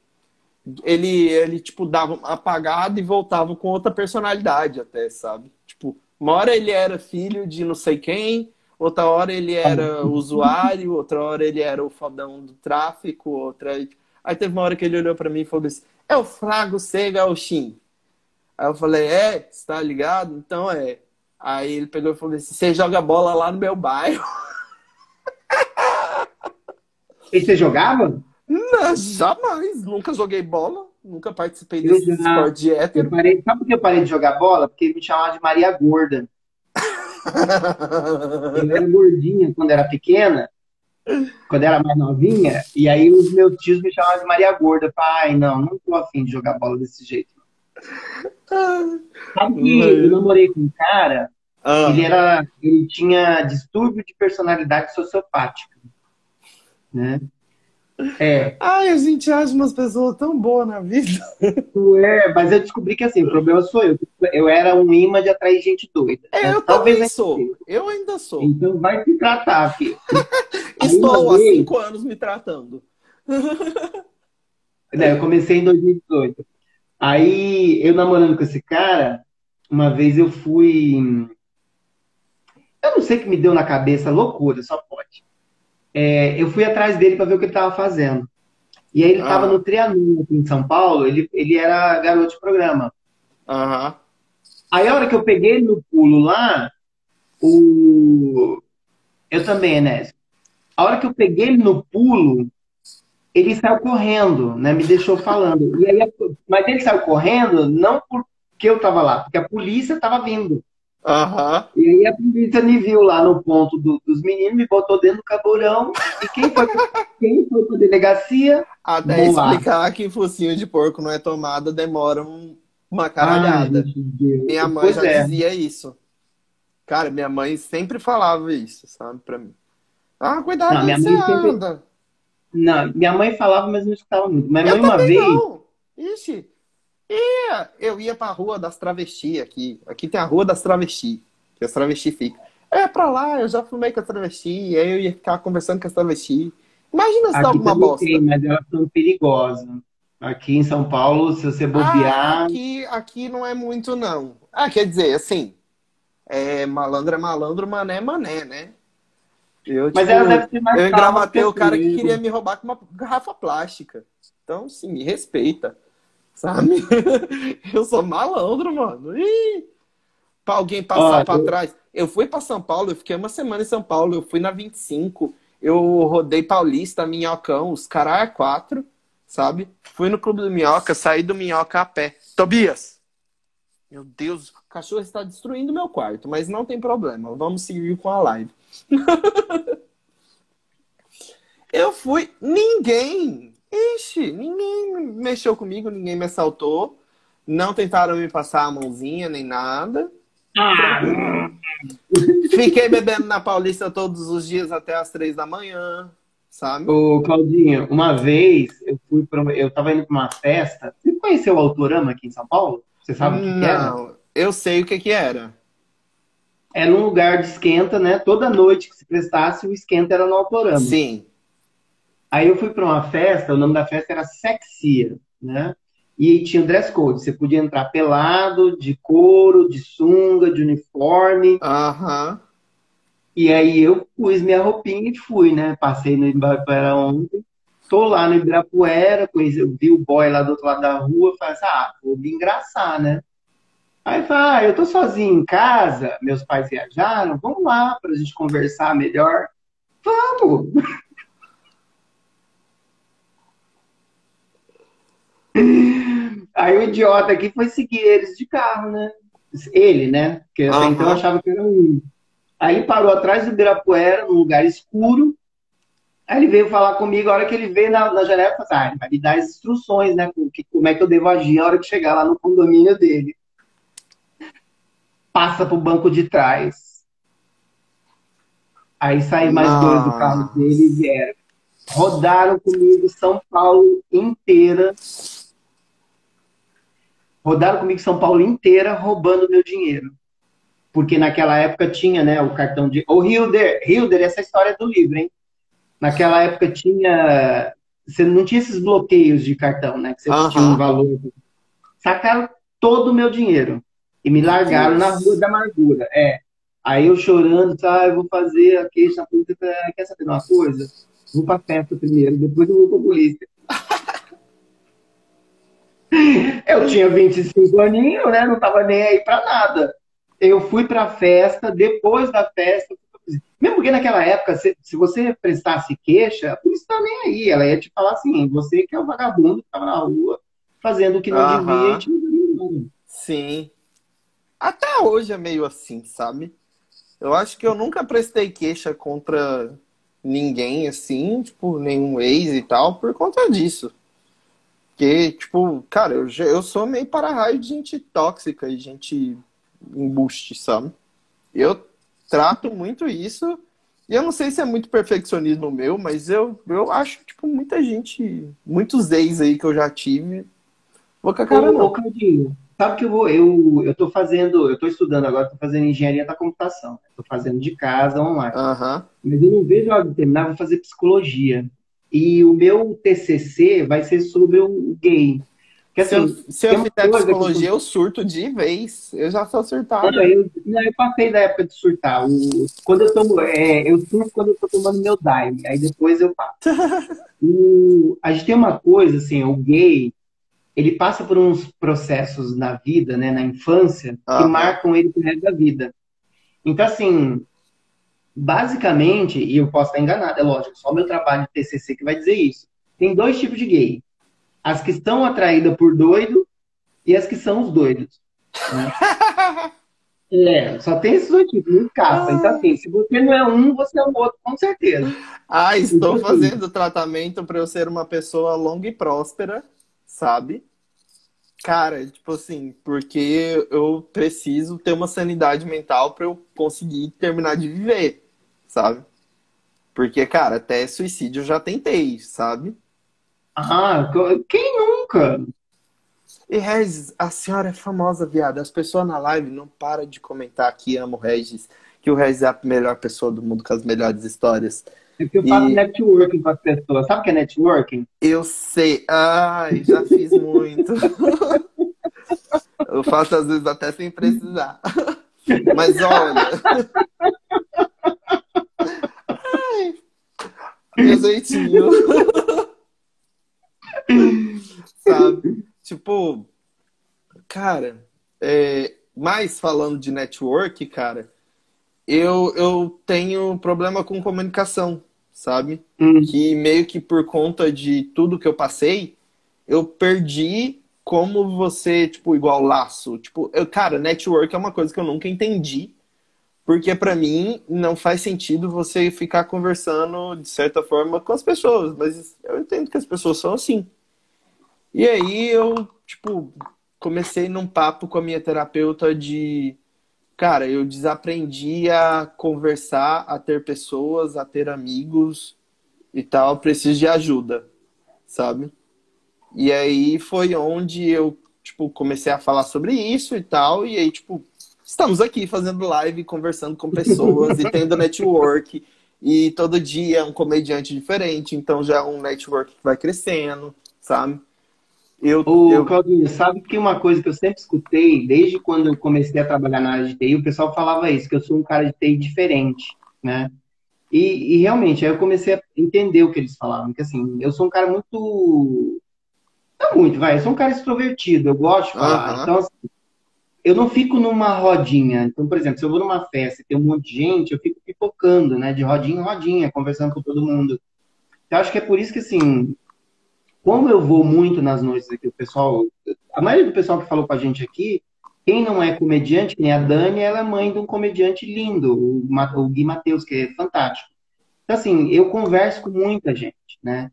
Ele, ele tipo, dava uma apagada e voltava com outra personalidade até, sabe? Tipo, uma hora ele era filho de não sei quem, outra hora ele era usuário, outra hora ele era o fodão do tráfico, outra. Aí teve uma hora que ele olhou para mim e falou assim: é o Frago Sega Oxin. Aí eu falei: é, você tá ligado? Então é. Aí ele pegou e falou assim: você joga bola lá no meu bairro. E você jogava? Não, jamais. Nunca joguei bola. Nunca participei desse esporte de hétero. Parei, sabe por que eu parei de jogar bola? Porque ele me chamava de Maria Gorda. eu era gordinha quando era pequena. Quando era mais novinha, e aí os meus tios me chamavam de Maria Gorda. Pai, não, não tô afim de jogar bola desse jeito. Sabe que eu namorei com um cara, Ah, ele era, ele tinha distúrbio de personalidade sociopática, né? É, Ai, a gente acha umas pessoas tão boas na vida. é, mas eu descobri que assim, o problema sou eu. Eu era um imã de atrair gente doida. É, eu Talvez também ainda sou. seja. Eu ainda sou. Então vai se tratar, filho. Estou há vez- cinco anos me tratando. Eu comecei em 2018. Aí, eu namorando com esse cara, uma vez eu fui. Eu não sei o que me deu na cabeça, loucura, só pode. É, eu fui atrás dele para ver o que ele estava fazendo. E aí ele Ah. estava no Trianon aqui em São Paulo, ele, ele era garoto de programa. Aham. Aí a hora que eu peguei no pulo lá, o. Eu também, Enésio. A hora que eu peguei ele no pulo, ele saiu correndo, né? Me deixou falando. E aí, mas ele saiu correndo não porque eu tava lá, porque a polícia tava vindo. Aham. E aí a polícia me viu lá no ponto do- dos meninos, me botou dentro do caborão. E quem foi, quem foi pra delegacia? Até lá. explicar que focinho de porco não é tomada demora um- uma Ai, caralhada. Deus. minha mãe Pois já é. dizia isso. Cara, minha mãe sempre falava isso, sabe, pra mim. Ah, cuidado Não, minha mãe sempre-. Não, minha mãe falava, mas não escutava muito. Minha Eu mãe uma vez. não. Ixi. Ia. Eu ia pra rua das travestis aqui. Aqui tem a rua das travestis, que as travestis ficam. É pra lá, eu já fumei com as travestis, aí eu ia ficar conversando com as travestis. Imagina se dá alguma bosta. tem, mas elas são perigosas. Aqui em São Paulo, se você Ah, bobear. aqui, aqui não é muito, não. Ah, quer dizer, assim, é, malandro é malandro, mané é mané, né? Eu, mas tipo, ela deve ser mais eu engravatei o cara que queria me roubar com uma garrafa plástica. Então, sim, me respeita, sabe? Eu sou malandro, mano. Ih, pra alguém passar Ó, pra eu- trás. Eu fui pra São Paulo, eu fiquei uma semana em São Paulo, eu fui na 25, eu rodei Paulista, Minhocão, os caras quatro, sabe? Fui no Clube do Minhoca, saí do Minhoca a pé. Tobias! Meu Deus, o cachorro está destruindo meu quarto, mas não tem problema, vamos seguir com a live. Eu fui, ninguém, ixi, ninguém mexeu comigo, ninguém me assaltou, não tentaram me passar a mãozinha nem nada. Ah, Fiquei bebendo na Paulista todos os dias até as três da manhã, sabe? ô, Claudinho, uma vez eu fui pra, eu tava indo pra uma festa. Você conheceu o Autorama aqui em São Paulo? Você sabe o que, que era? Não, eu sei o que que era. Era um lugar de esquenta, né? Toda noite que se prestasse, o esquenta era no Autorama. Sim. Aí eu fui pra uma festa, o nome da festa era Sexia, né? E tinha o dress code. Você podia entrar pelado, de couro, de sunga, de uniforme. Aham. E aí eu pus minha roupinha e fui, né? Passei no Ibirapuera ontem. Tô lá no Ibirapuera, conheci, vi o boy lá do outro lado da rua, falei assim, ah, vou me engraçar, né? Aí eu falei, ah, eu tô sozinho em casa, meus pais viajaram, vamos lá pra gente conversar melhor. Vamos! Aí o idiota aqui foi seguir eles de carro, né? Ele, né? Porque até Aham. então eu achava que era um. Aí ele parou atrás do Ibirapuera, num lugar escuro. Aí ele veio falar comigo, a hora que ele veio na, na janela, eu falei, assim, ah, ele vai me dar as instruções, né? Como é que eu devo agir a hora que chegar lá no condomínio dele. Passa pro banco de trás. Aí saí mais dois do carro Nossa. dele e vieram. Rodaram comigo São Paulo inteira. Rodaram comigo São Paulo inteira roubando meu dinheiro. Porque naquela época tinha, né, o cartão de. Ô, Hilder, Hilder, essa é história do livro, hein? Naquela época tinha. Você não tinha esses bloqueios de cartão, né? Que você tinha um valor. Sacaram todo o meu dinheiro. E me largaram na Deus. rua da amargura. É. Aí eu chorando, ah, eu vou fazer a queixa na Quer saber de uma coisa? Vou pra festa primeiro, depois eu vou pra polícia. Eu tinha 25 aninhos, né? Não tava nem aí pra nada. Eu fui pra festa, depois da festa. Mesmo porque naquela época, se, se você prestasse queixa, a polícia tá nem aí. Ela ia te falar assim: você que é o vagabundo que tava na rua fazendo o que não Aham. devia e te. Sim. Até hoje é meio assim, sabe? Eu acho que eu nunca prestei queixa contra ninguém assim, tipo, nenhum ex e tal, por conta disso. Porque, tipo, cara, eu, eu sou meio para-raio de gente tóxica e gente embuste, sabe? Eu trato muito isso. E eu não sei se é muito perfeccionismo meu, mas eu, eu acho, tipo, muita gente, muitos ex aí que eu já tive, vou com a cara ô, não. Ô, Claudinho, sabe que eu vou, eu, eu tô fazendo, eu tô estudando agora, tô fazendo engenharia da computação. Tô fazendo de casa, online. Uhum. Mas eu não vejo a hora de terminar, vou fazer psicologia. E o meu TCC vai ser sobre o gay. Porque, assim, se eu, se eu fizer psicologia, que... eu surto de vez. Eu já sou surtado. Não, eu, não, eu passei da época de surtar. O, quando eu tomo, é, eu surto quando eu tô tomando meu Daime. Aí depois eu passo. o, a gente tem uma coisa, assim, o gay, ele passa por uns processos na vida, né, na infância, ah. que marcam ele pro resto da vida. Então, assim, basicamente, e eu posso estar enganado, é lógico, só o meu trabalho de TCC que vai dizer isso. Tem dois tipos de gay as que estão atraídas por doido e as que são os doidos. Né? é, só tem esses dois tipos, não capa. Então, assim, se você não é um, você é o outro, com certeza. Ah, estou então, assim, fazendo tratamento para eu ser uma pessoa longa e próspera, sabe? Cara, tipo assim, porque eu preciso ter uma sanidade mental para eu conseguir terminar de viver, sabe? Porque, cara, até suicídio eu já tentei, sabe? Ah, quem nunca? E Regis, a senhora é famosa, viada. As pessoas na live não param de comentar que amo o Regis, que o Regis é a melhor pessoa do mundo com as melhores histórias. É que eu faço e... networking com as pessoas. Sabe o que é networking? Eu sei. Ai, já fiz muito. eu faço às vezes até sem precisar. Mas olha. Ai, meu jeitinho. Sabe? Tipo, cara, é, mais falando de network, cara, eu, eu tenho problema com comunicação, sabe? Hum. Que meio que por conta de tudo que eu passei, eu perdi como você, tipo, igual laço. Tipo, eu, cara, network é uma coisa que eu nunca entendi. Porque para mim não faz sentido você ficar conversando de certa forma com as pessoas, mas eu entendo que as pessoas são assim. E aí eu, tipo, comecei num papo com a minha terapeuta de, cara, eu desaprendi a conversar, a ter pessoas, a ter amigos e tal, preciso de ajuda, sabe? E aí foi onde eu, tipo, comecei a falar sobre isso e tal, e aí, tipo, estamos aqui fazendo live, conversando com pessoas e tendo network. E todo dia é um comediante diferente, então já é um network que vai crescendo, sabe? Eu, Ô, eu... Claudinho, sabe que uma coisa que eu sempre escutei, desde quando eu comecei a trabalhar na área de TI, o pessoal falava isso, que eu sou um cara de TI diferente, né? E, e, realmente, aí eu comecei a entender o que eles falavam, que assim, eu sou um cara muito... Não muito, vai, eu sou um cara extrovertido, eu gosto de falar, então assim, eu não fico numa rodinha. Então, por exemplo, se eu vou numa festa e tem um monte de gente, eu fico pipocando, né? De rodinha em rodinha, conversando com todo mundo. Eu acho que é por isso que, assim, como eu vou muito nas noites aqui, o pessoal, a maioria do pessoal que falou com a gente aqui, quem não é comediante, nem a Dani, ela é mãe de um comediante lindo, o, Gui Matheus, que é fantástico. Então, assim, eu converso com muita gente, né?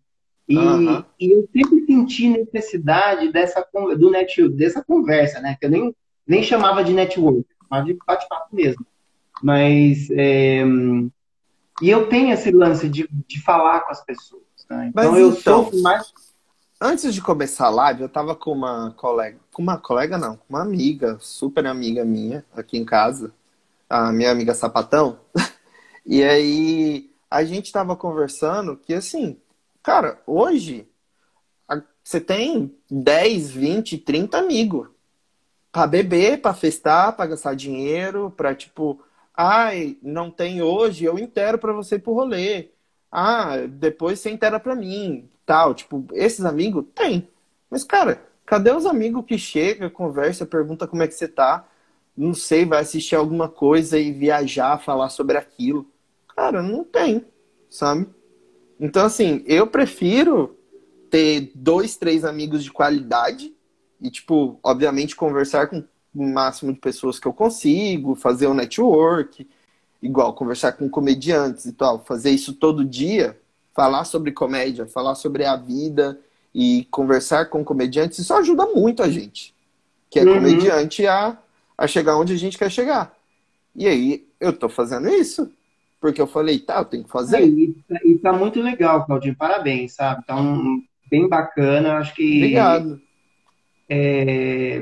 E, uhum. e eu sempre senti necessidade dessa, do net, dessa conversa, né? Que eu nem, nem chamava de network, chamava de bate-papo mesmo. Mas, é, e eu tenho esse lance de, de falar com as pessoas. Né? Então, Mas, eu então... sou mais Antes de começar a live, eu tava com uma colega, com uma colega não, com uma amiga, super amiga minha, aqui em casa, a minha amiga Sapatão. E aí a gente tava conversando que assim, cara, hoje você tem 10, 20, 30 amigos para beber, para festar, para gastar dinheiro, para tipo, ai, não tem hoje, eu intero para você pro rolê. Ah, depois você intera para mim tal. Tipo, esses amigos? Tem. Mas, cara, cadê os amigos que chega, conversa, pergunta como é que você tá? Não sei, vai assistir alguma coisa e viajar, falar sobre aquilo. Cara, não tem, sabe? Então, assim, eu prefiro ter dois, três amigos de qualidade e, tipo, obviamente, conversar com o máximo de pessoas que eu consigo, fazer um network igual conversar com comediantes e tal, fazer isso todo dia, falar sobre comédia, falar sobre a vida e conversar com comediantes, isso ajuda muito a gente, que é uhum. comediante, a, a chegar onde a gente quer chegar. E aí, eu tô fazendo isso. Porque eu falei, tá, eu tenho que fazer. É, e, e tá muito legal, Claudinho. Parabéns, sabe? Tá um, bem bacana. Acho que. Obrigado. É, é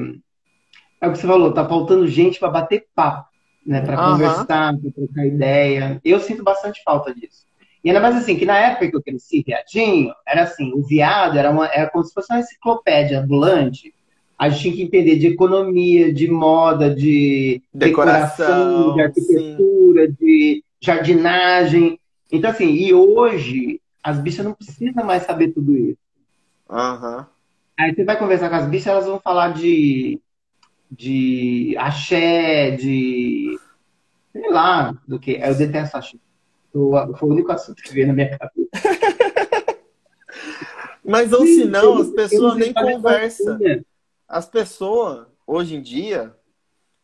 o que você falou, tá faltando gente para bater papo, né? Para conversar, para trocar ideia. Eu sinto bastante falta disso. E ainda mais assim, que na época que eu cresci, viadinho, era assim, o viado era, uma, era como se fosse uma enciclopédia ambulante. A gente tinha que entender de economia, de moda, de decoração, decoração de arquitetura, sim. de jardinagem. Então, assim, e hoje as bichas não precisam mais saber tudo isso. Uhum. Aí você vai conversar com as bichas, elas vão falar de, de axé, de. sei lá, do que. Eu detesto axé. Foi o único assunto que veio na minha cabeça. Mas ou se não, as pessoas nem conversam. As pessoas, hoje em dia,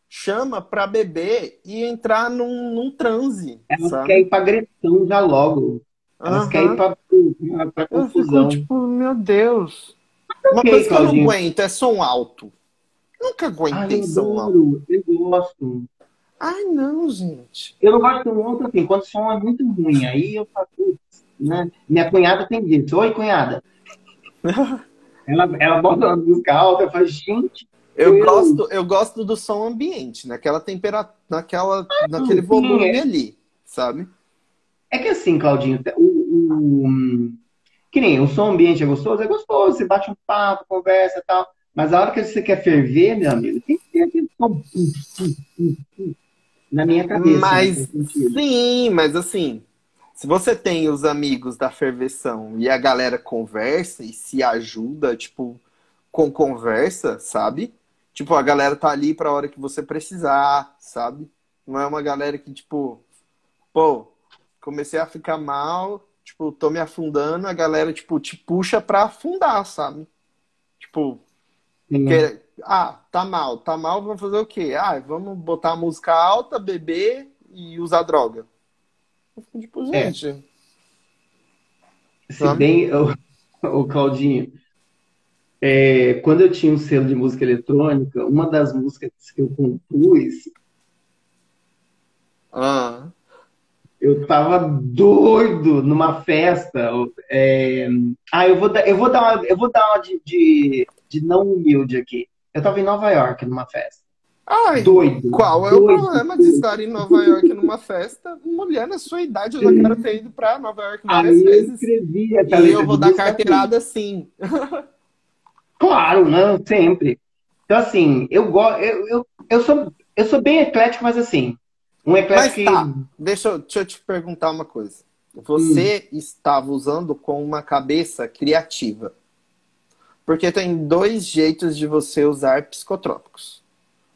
chama pra beber e entrar num, num transe. Elas sabe? querem ir pra agressão já logo. Elas uhum. querem ir pra, pra, pra confusão. Fico, tipo, meu Deus. Uma okay, coisa que eu não aguento é som alto. Nunca aguentei Ai, som alto. Eu gosto. Ai, não, gente. Eu não gosto muito assim, quando o som é muito ruim. Aí eu faço, né? Minha cunhada tem dito. Oi, cunhada. ela, ela bota uma música alta, eu falo, gente, eu, gosto, eu gosto do som ambiente, naquela temperatura, naquela, ah, naquele volume é. ali, sabe? É que assim, Claudinho, o, o, que nem o som ambiente é gostoso, é gostoso, você bate um papo, conversa e tal. Mas a hora que você quer ferver, meu amigo, tem que ter aquele som na minha cabeça. Mas, sim, mas assim, se você tem os amigos da ferveção e a galera conversa e se ajuda, tipo, com conversa, sabe? Tipo, a galera tá ali pra hora que você precisar, sabe? Não é uma galera que, tipo, pô, comecei a ficar mal, tipo, tô me afundando, a galera, tipo, te puxa pra afundar, sabe? Tipo, que, ah, tá mal, tá mal, vamos fazer o quê? Ah, vamos botar a música alta, beber e usar droga. Tipo, é. gente. É. Se bem, o Claudinho, é, quando eu tinha um selo de música eletrônica, uma das músicas que eu compus. Ah. Eu tava doido numa festa. É, ah, eu vou dar, eu vou dar uma, eu vou dar uma de, de, de não humilde aqui. Eu tava em Nova York numa festa. Ai, doido. Qual é doido, o problema de estar em Nova York numa festa? Mulher na sua idade, eu já quero ter ido pra Nova York várias Aí vezes. Eu e eu vou dar carteirada sim. Claro, né? Sempre. Então, assim, eu gosto. Eu, eu, eu, sou, eu sou bem eclético, mas assim. Um eclético. Mas tá, deixa, eu, deixa eu te perguntar uma coisa. Você hum. estava usando com uma cabeça criativa. Porque tem dois jeitos de você usar psicotrópicos.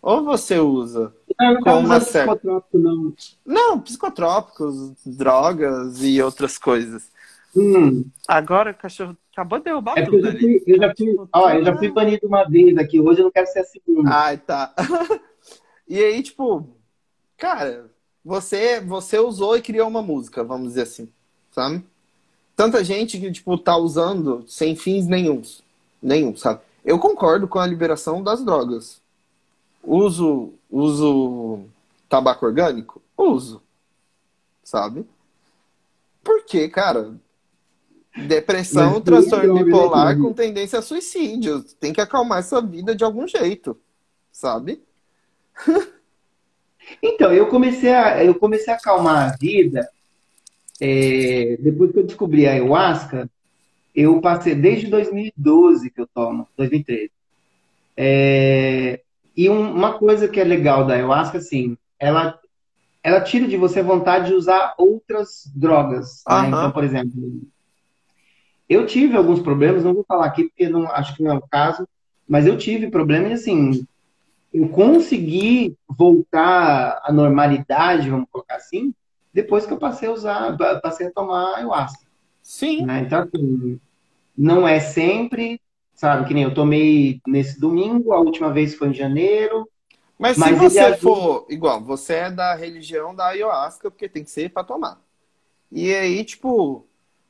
Ou você usa não, não com uma certa... psicotrópico, não. Não, psicotrópicos, drogas e outras coisas. Hum. Agora o cachorro acabou de derrubar é tudo eu já fui, eu já fui, ó, eu já fui banido uma vez aqui, hoje eu não quero ser a segunda. Ai, tá. e aí, tipo, cara, você, você usou e criou uma música, vamos dizer assim, sabe? Tanta gente que, tipo, tá usando sem fins nenhums. Nenhum, sabe? Eu concordo com a liberação das drogas. Uso, uso tabaco orgânico? Uso. Sabe? Porque, cara, Depressão, transtorno bipolar com tendência a suicídio. Tem que acalmar essa vida de algum jeito, sabe? então, eu comecei a, eu comecei a acalmar a vida é, depois que eu descobri a ayahuasca. Eu passei desde 2012 que eu tomo, 2013. É, e um, uma coisa que é legal da ayahuasca, assim, ela, ela tira de você a vontade de usar outras drogas. Né? Então, por exemplo, eu tive alguns problemas, não vou falar aqui porque não acho que não é o caso, mas eu tive problemas e assim, eu consegui voltar à normalidade, vamos colocar assim, depois que eu passei a usar, passei a tomar ayahuasca. Sim. Né? Então, assim, não é sempre, sabe, que nem eu tomei nesse domingo, a última vez foi em janeiro. Mas, Mas se você ajuda- for, igual, você é da religião da ayahuasca, porque tem que ser pra tomar. E aí, tipo,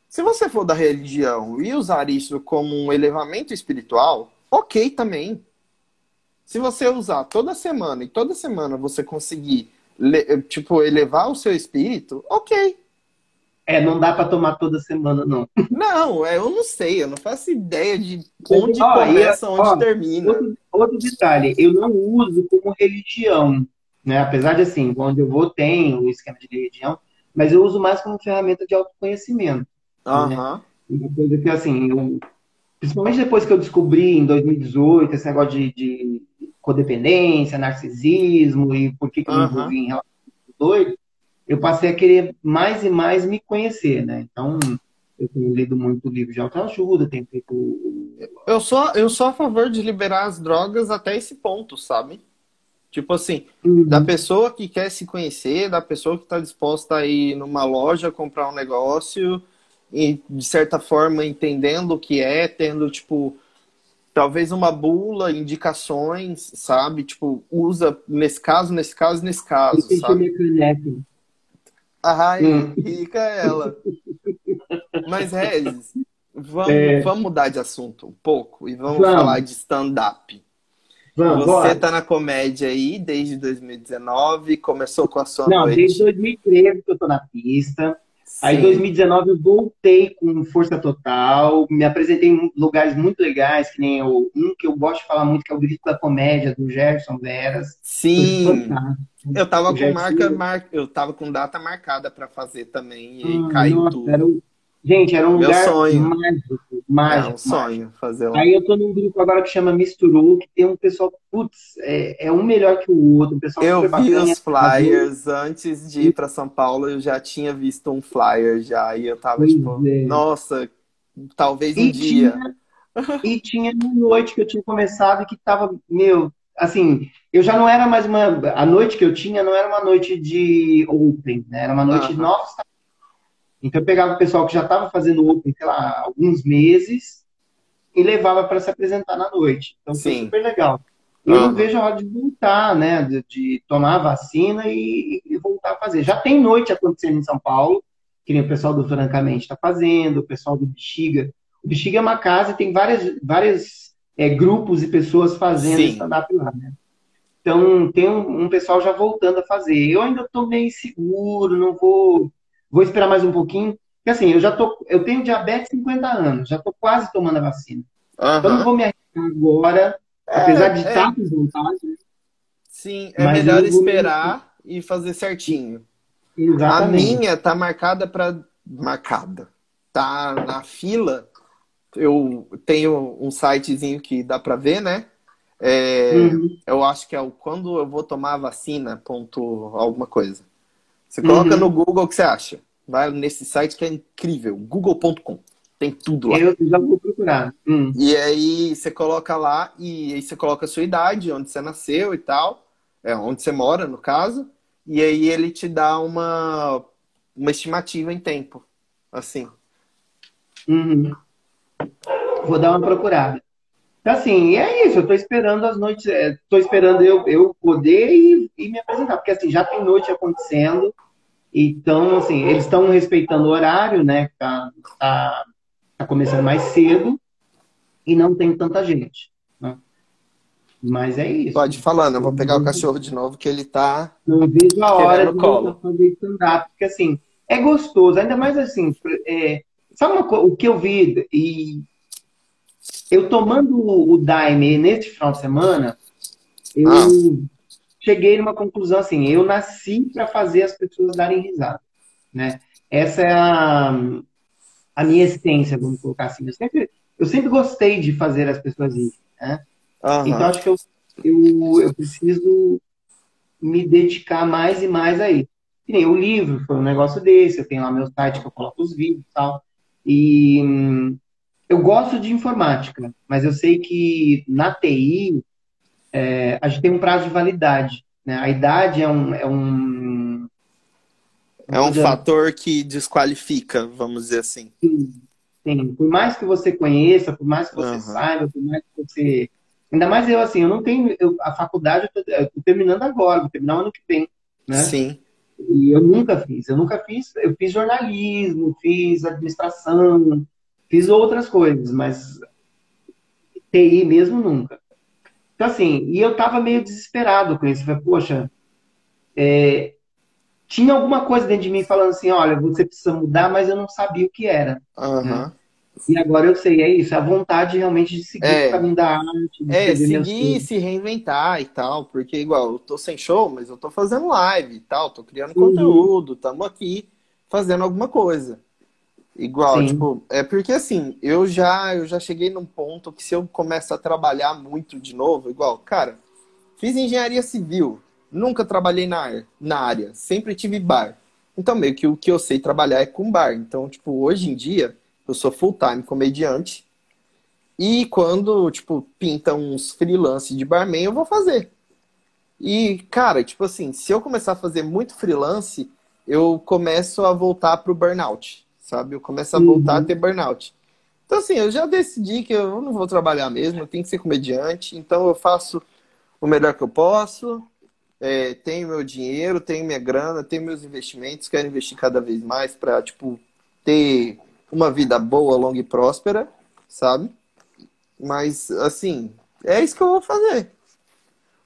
se você for da religião e usar isso como um elevamento espiritual, ok também. Se você usar toda semana e toda semana você conseguir, le- tipo, elevar o seu espírito, ok. É, não dá pra tomar toda semana, não. Não, é, eu não sei, eu não faço ideia de onde e- começa, onde termina. Outro, outro detalhe, eu não uso como religião, né? Apesar de, assim, onde eu vou tem o esquema de religião, mas eu uso mais como ferramenta de autoconhecimento. Aham. Uma coisa que, assim, eu, principalmente depois que eu descobri em 2018 esse negócio de, de codependência, narcisismo e por que, que eu me envolvi em relação doido, eu passei a querer mais e mais me conhecer, né? Então, eu tenho lido muito livro de autoajuda, tenho feito Eu sou, eu sou a favor de liberar as drogas até esse ponto, sabe? Tipo assim, da pessoa que quer se conhecer, da pessoa que está disposta a ir numa loja comprar um negócio e, de certa forma, entendendo o que é, tendo, tipo, talvez uma bula, indicações, sabe? Tipo, usa nesse caso, nesse caso, nesse caso, senti sabe? minha caneca. Ai, Hum. rica ela. Mas, Regis, vamos, É. vamos mudar de assunto um pouco e vamos, Vamos. falar de stand-up. Vamos, Você bora. tá na comédia aí desde 2019, começou com a sua Não, noite. desde 2013 que eu tô na pista. Aí, em Sim. 2019, eu voltei com força total. Me apresentei em lugares muito legais, que nem o, um que eu gosto de falar muito, que é o Grito da Comédia, do Gerson Veras. Sim. Eu tava O com Gerson- marca, mar... eu tava com data marcada pra fazer também e Ah, caiu nossa, tudo. era um- Gente, era um Meu lugar sonho. mágico, É mágico. um sonho fazer lá. Aí eu tô num grupo agora que chama Misturou, que tem um pessoal, putz, é, é um melhor que o outro, um pessoal Eu vi bacana. os flyers antes de ir pra São Paulo, eu já tinha visto um flyer já e eu tava Pois tipo, é. nossa, talvez um E dia. tinha, e tinha uma noite que eu tinha começado que tava, meu, assim, eu já não era mais uma. A noite que eu tinha não era uma noite de open, né? Era uma noite de novos. Então eu pegava o pessoal que já estava fazendo open, sei lá, alguns meses e levava para se apresentar na noite. Então foi Sim. super legal. Eu Aham. não vejo a hora de voltar, né? De, de tomar a vacina e, e voltar a fazer. Já tem noite acontecendo em São Paulo, que nem o pessoal do Francamente está fazendo, o pessoal do Bexiga. O Bexiga é uma casa e tem várias, várias é, grupos e pessoas fazendo stand-up lá, né? Então tem um, um pessoal já voltando a fazer. Eu ainda estou meio inseguro, não vou. Vou esperar mais um pouquinho. Porque assim, eu já tô. Eu tenho diabetes 50 anos, já estou quase tomando a vacina. Então eu não vou me arriscar agora, É, apesar de é. estar com vontade. Sim, é melhor esperar e fazer certinho. A Exatamente. minha tá marcada para marcada. Tá na fila. Eu tenho um sitezinho que dá para ver, né? É, Uhum. Eu acho que é o quando eu vou tomar a vacina, ponto alguma coisa. Você coloca Uhum. no Google o que você acha. Vai nesse site que é incrível, google.com. Tem tudo lá. Eu já vou procurar. Hum. E aí você coloca lá e aí você coloca a sua idade, onde você nasceu e tal, é, onde você mora, no caso, e aí ele te dá uma, uma estimativa em tempo. Assim. Uhum. Vou dar uma procurada. Então, assim, é isso. Eu tô esperando as noites. é, tô esperando eu, eu poder e, e me apresentar. Porque, assim, já tem noite acontecendo. Então, assim, eles estão respeitando o horário, né? Tá, tá, tá começando mais cedo. E não tem tanta gente. né? Mas é isso. Pode ir falando, eu vou pegar o cachorro de novo que ele tá. Não vejo a hora de fazer stand-up, porque assim, é gostoso, ainda mais assim, é, sabe uma o que eu vi, e eu tomando o, o Daime neste final de semana, eu Ah. cheguei numa conclusão assim, eu nasci para fazer as pessoas darem risada, né? Essa é a, a minha essência, vamos colocar assim. Eu sempre, eu sempre gostei de fazer as pessoas rirem, né? Aham. Então, acho que eu, eu, eu preciso me dedicar mais e mais a isso. Que nem o livro foi um negócio desse, eu tenho lá meu site que eu coloco os vídeos e tal. E hum, eu gosto de informática, mas eu sei que na TI é, a gente tem um prazo de validade. Né? A idade é um. É um, É um fator que desqualifica, vamos dizer assim. Sim, por mais que você conheça, por mais que você Aham. saiba, por mais que você Ainda mais eu, assim, eu não tenho. Eu, a faculdade eu tô, eu tô terminando agora, vou terminar o ano que vem. Né? Sim. E eu nunca fiz. Eu nunca fiz. Eu fiz jornalismo, fiz administração, fiz outras coisas, mas TI mesmo nunca. Então, assim, e eu tava meio desesperado com isso. Falei, poxa, é, tinha alguma coisa dentro de mim falando assim, olha, você precisa mudar, mas eu não sabia o que era. Aham. né? E agora eu sei, é isso, a vontade realmente de seguir É. o caminho da arte, É, seguir, textos. se reinventar e tal, porque igual, eu tô sem show, mas eu tô fazendo live e tal, tô criando Uhum. conteúdo, tamo aqui fazendo alguma coisa. Igual, Sim. tipo, é porque assim, eu já, eu já cheguei num ponto que se eu começo a trabalhar muito de novo, igual, cara, fiz engenharia civil, nunca trabalhei na, ar- na área, sempre tive bar. Então, meio que o que eu sei trabalhar é com bar. Então, tipo, hoje em dia, eu sou full-time comediante, e quando, tipo, pinta uns freelance de barman, eu vou fazer. E, cara, tipo assim, se eu começar a fazer muito freelance, eu começo a voltar pro burnout, sabe? Eu começo a Uhum. voltar a ter burnout. Então, assim, eu já decidi que eu não vou trabalhar mesmo, eu tenho que ser comediante, então eu faço o melhor que eu posso, é, tenho meu dinheiro, tenho minha grana, tenho meus investimentos, quero investir cada vez mais pra, tipo, ter uma vida boa, longa e próspera, sabe? Mas, assim, é isso que eu vou fazer.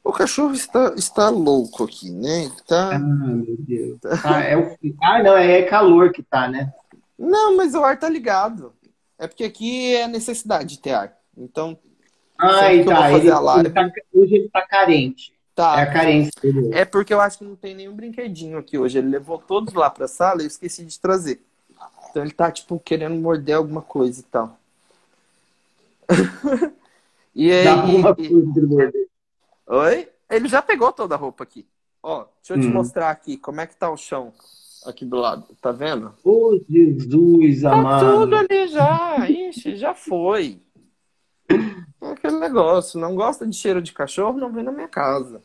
O cachorro está, está louco aqui, né? Ele Ah, Tá... meu Deus. Ah, é o... ah, não, é calor que tá, né? Não, mas o ar tá ligado. É porque aqui é necessidade de ter ar. Então, Ai, eu tá. Ele, ele tá- hoje ele tá carente. É tá. a carência dele. É porque eu acho que não tem nenhum brinquedinho aqui hoje. Ele levou todos lá pra sala e eu esqueci de trazer. Então ele tá, tipo, querendo morder alguma coisa e tal. e aí. Dá e- coisa de. Oi? Ele já pegou toda a roupa aqui. Ó, deixa eu te Hum. mostrar aqui como é que tá o chão aqui do lado. Tá vendo? Ô, Jesus Tá amado. tudo ali já. Ixi, já foi. É aquele negócio. Não gosta de cheiro de cachorro, não vem na minha casa.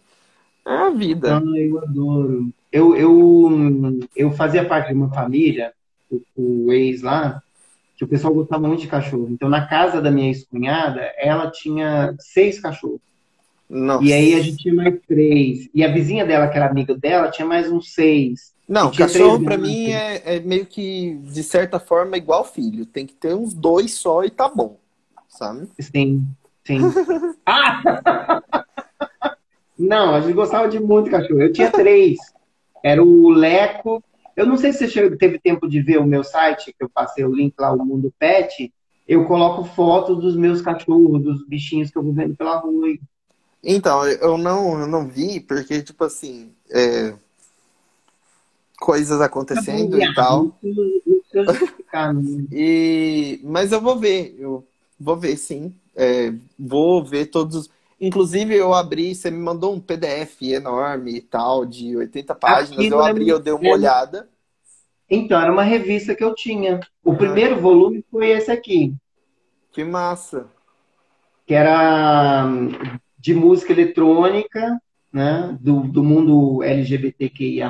É a vida. Ai, eu adoro. Eu, eu, eu fazia parte de uma família, o, o ex lá, que o pessoal gostava muito de cachorro. Então, na casa da minha ex-cunhada, ela tinha seis cachorros. Nossa. E aí a gente tinha mais três. E a vizinha dela, que era amiga dela, tinha mais uns seis. Não, E tinha cachorro pra gatos. mim é, é meio que, de certa forma, igual filho. Tem que ter uns dois só e tá bom. Sabe? Sim, sim. Ah! Não, a gente gostava de muito cachorro. Eu tinha três. Era o Leco. Eu não sei se você chegou- teve tempo de ver o meu site, que eu passei o link lá, o Mundo Pet. Eu coloco fotos dos meus cachorros, dos bichinhos que eu vou vendo pela rua. Então, eu não, eu não vi, porque, tipo assim, é, coisas acontecendo e tal. Justificar, não. E, mas eu vou ver, eu vou ver sim. É, vou ver todos os. Inclusive, eu abri, você me mandou um PDF enorme e tal, de 80 páginas. Aquilo eu é abri, eu dei uma é- olhada. Então, era uma revista que eu tinha. O primeiro volume foi esse aqui. Que massa. que era hum, de música eletrônica, né, do, do mundo LGBTQIA+.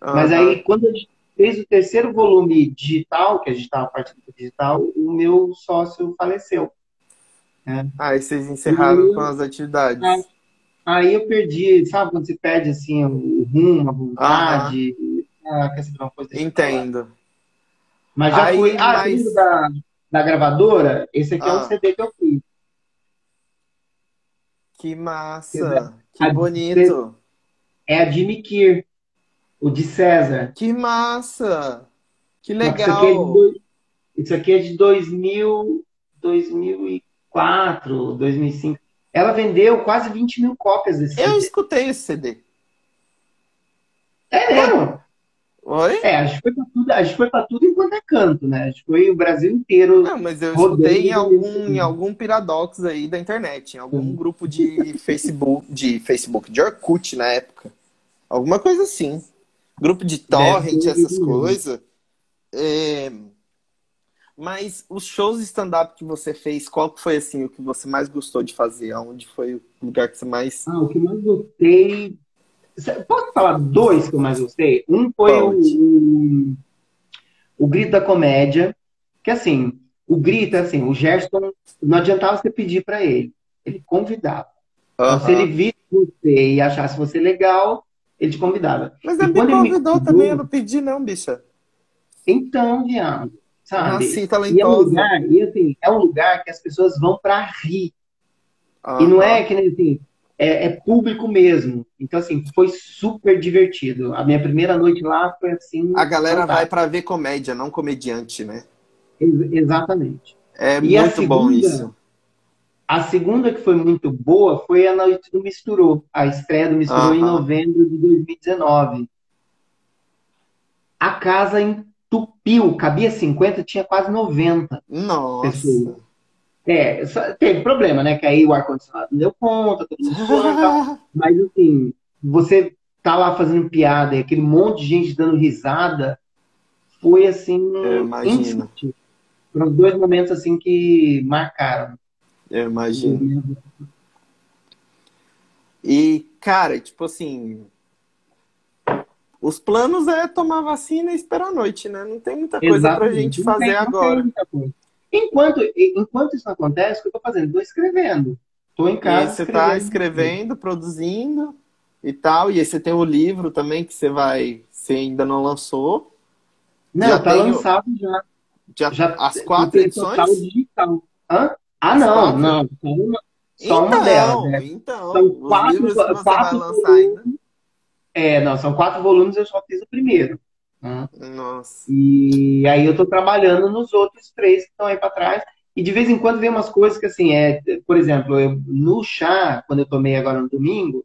Mas aí, quando a gente fez o terceiro volume digital, que a gente estava partindo do digital, o meu sócio faleceu. Aí vocês encerraram Eu- com as atividades. Ah. Aí eu perdi, sabe quando você perde assim o rumo, a vontade? Ah, quer saber uma coisa? Entendo. Mas já Aí, fui. Ah, mas- da, da gravadora? Esse aqui é Ah. um CD que eu fiz. Que massa. Que A- bonito. É a Jimmy Kier, o de César. Que massa. Que Só que Isso aqui é de, legal. dois- isso aqui é de 2000, 2004, 2005. Ela vendeu quase 20 mil cópias desse Eu CD. escutei esse CD. É mesmo? Oi? É, a gente foi pra tudo, a gente foi pra tudo enquanto é canto, né? A gente foi o Brasil inteiro. Não, mas eu escutei em algum, em algum piradox aí da internet, em algum grupo de Facebook, de Facebook, de Orkut na época. Alguma coisa assim. Grupo de torrent, essas coisas. É, Mas os shows de stand-up que você fez, qual foi assim o que você mais gostou de fazer? Onde foi o lugar que você mais. Ah, o que eu mais gostei. Posso falar dois que eu mais gostei? Um foi o, o, o Grito da Comédia, que assim, o Grito, assim, o Gerson, não adiantava você pedir pra ele. Ele convidava. Então, se ele visse você e achasse você legal, ele te convidava. Mas ele me quando ele me convidou convidou- também, eu não pedi não, bicha. Então, viado, sabe? Nasci E é um talentosa. lugar, e assim, é um lugar que as pessoas vão pra rir. Aham. E não é que nem assim, é, é público mesmo. Então, assim, foi super divertido. A minha primeira noite lá foi assim. A galera vai fantástica. pra ver comédia, não comediante, né? Ex- Exatamente. É E muito bom segunda? isso. A segunda que foi muito boa foi a noite do Misturou, a estreia do Misturou em novembro de 2019. A casa entupiu, cabia 50, tinha quase 90. Nossa. Pessoa. É, teve problema, né? Que aí o ar-condicionado não deu conta, todo mundo e tal. Mas assim, você tá lá fazendo piada e aquele monte de gente dando risada, foi assim, imagino. indescritível. Foram dois momentos assim que marcaram. Eu imagino. E, cara, tipo assim. Os planos é tomar vacina e esperar a noite, né? Não tem muita coisa pra Exatamente. gente Não fazer tem- agora. Enquanto, enquanto isso não acontece, o que eu tô fazendo? Tô escrevendo. Tô em E casa. você tá escrevendo, produzindo e tal. E aí você tem o livro também que você vai. Você ainda não lançou. Não, Já tá tenho- lançado já. Já, já as quatro edições? digital. Hã? Ah, não, quatro? não. Só uma, só uma delas. né? então, São quatro- quatro ainda. É, não, são quatro volumes, eu só fiz o primeiro. né? Nossa. E aí eu tô trabalhando nos outros três que estão aí para trás. E de vez em quando vem umas coisas que assim, é, por exemplo, eu, no chá, quando eu tomei agora no domingo,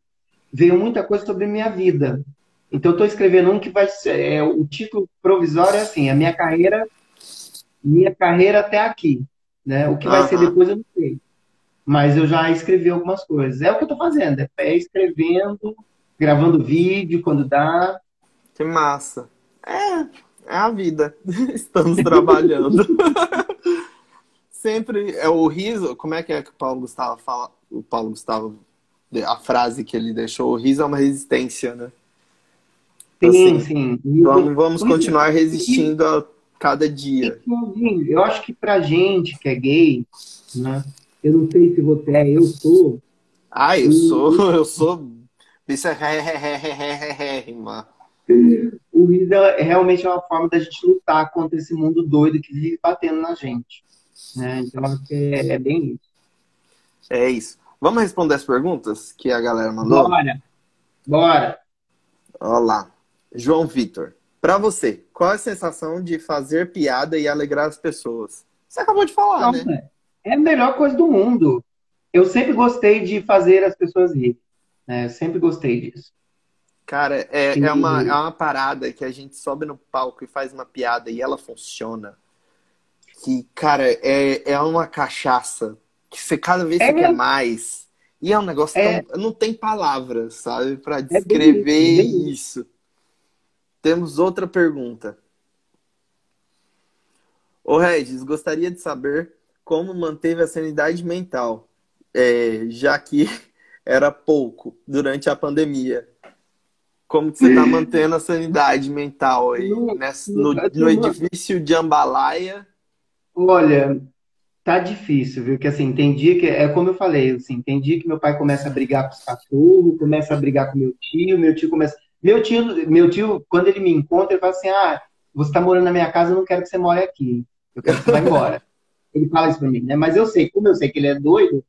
veio muita coisa sobre minha vida. Então eu tô escrevendo um que vai ser, é, o título provisório é assim, a minha carreira, minha carreira até aqui, né? O que vai ser Aham. depois eu não sei. Mas eu já escrevi algumas coisas. É o que eu tô fazendo, é escrevendo, gravando vídeo quando dá. Que massa. É, é a vida. Estamos trabalhando. Sempre é o riso. Como é que é que o Paulo Gustavo fala? O Paulo Gustavo, a frase que ele deixou: o riso é uma resistência, né? Sim, Assim, sim. Vamos, vamos continuar resistindo a cada dia. Eu acho que pra gente que é gay, né? Eu não sei se você é, eu sou. Ah, eu sou, eu sou. Isso é rima. O riso é realmente uma forma da gente lutar contra esse mundo doido que vive batendo na gente. Né? Então, acho que é, é bem isso. É isso. Vamos responder as perguntas que a galera mandou? Bora! Bora! Olha lá. João Vitor. Pra você, qual é a sensação de fazer piada e alegrar as pessoas? Você acabou de falar, né? É a melhor coisa do mundo. Eu sempre gostei de fazer as pessoas rir. Né? Eu sempre gostei disso. Cara, é, é, uma, é uma parada que a gente sobe no palco e faz uma piada e ela funciona. Que, cara, é, é uma cachaça que você cada vez É. quer mais. E é um negócio É. tão. Não tem palavras, sabe? Pra bem descrever é bem isso. Temos outra pergunta. Ô Regis, gostaria de saber como manteve a sanidade mental, é, já que era pouco durante a pandemia. Como que você está mantendo a sanidade mental aí No- nessa- no- no, no edifício de Ambalaia? Olha, tá difícil, viu? Que assim, tem dia que, é como eu falei, assim, tem dia que meu pai começa a brigar com os cachorros, começa a brigar com meu tio, meu tio começa. Meu tio, meu tio, quando ele me encontra, ele fala assim: ah, você tá morando na minha casa, eu não quero que você more aqui. Eu quero que você vá embora. Ele fala isso pra mim, né? Mas eu sei, como eu sei que ele é doido,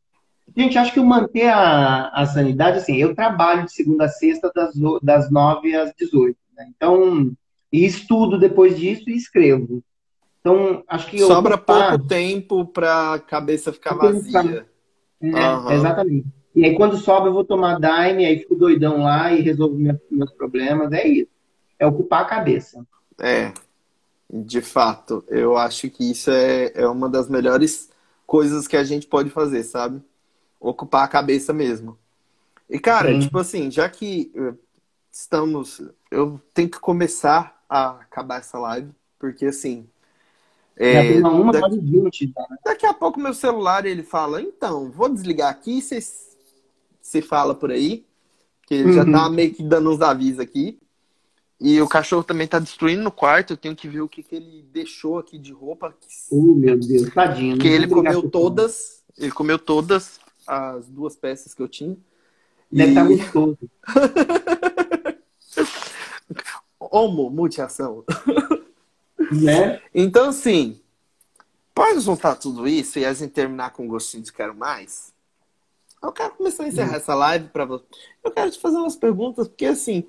gente, acho que eu manter a, a sanidade, assim, eu trabalho de segunda a sexta, das, das 9 às 18, né? Então, e estudo depois disso e escrevo. Então, acho que eu Sobra ocupar- pouco tempo para a cabeça ficar vazia. É, Aham. exatamente. E aí, quando sobe, eu vou tomar Daime, aí fico doidão lá e resolvo meus problemas. É isso. É ocupar a cabeça. É, de fato, eu acho que isso é, é uma das melhores coisas que a gente pode fazer, sabe? Ocupar a cabeça mesmo. E, cara, Sim. tipo assim, já que eh, estamos. Eu tenho que começar a acabar essa live, porque assim. É, uma, uma da- hora e vinte. Tá? daqui a pouco meu celular ele fala, então, vou desligar aqui, você se fala por aí, que ele já Uhum. tá meio que dando uns avisos aqui. E o cachorro também tá destruindo no quarto, eu tenho que ver o que, que ele deixou aqui de roupa. Que, Oh, meu Deus, tadinho. que não ele comeu todas, ele comeu todas, as duas peças que eu tinha. Deve estar e... tá gostoso. Homo, multiação. Né? Então, assim, pode juntar tudo isso e a gente terminar com um gostinho de quero mais? Eu quero começar a encerrar hum. essa live para você. Eu quero te fazer umas perguntas, porque assim,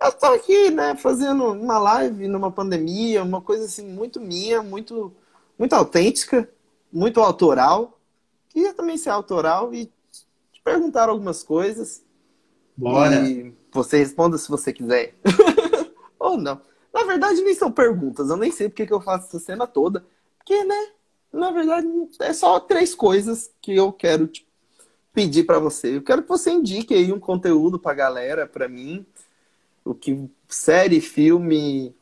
eu tô aqui, né, fazendo uma live numa pandemia, uma coisa assim muito minha, muito, muito autêntica, muito autoral. Queria também ser autoral e te perguntar algumas coisas. Bora. E você responda se você quiser. Ou não. Na verdade, nem são perguntas. Eu nem sei porque que eu faço essa cena toda. Porque, né? Na verdade, é só três coisas que eu quero te pedir para você. Eu quero que você indique aí um conteúdo pra galera, para mim o que série, filme,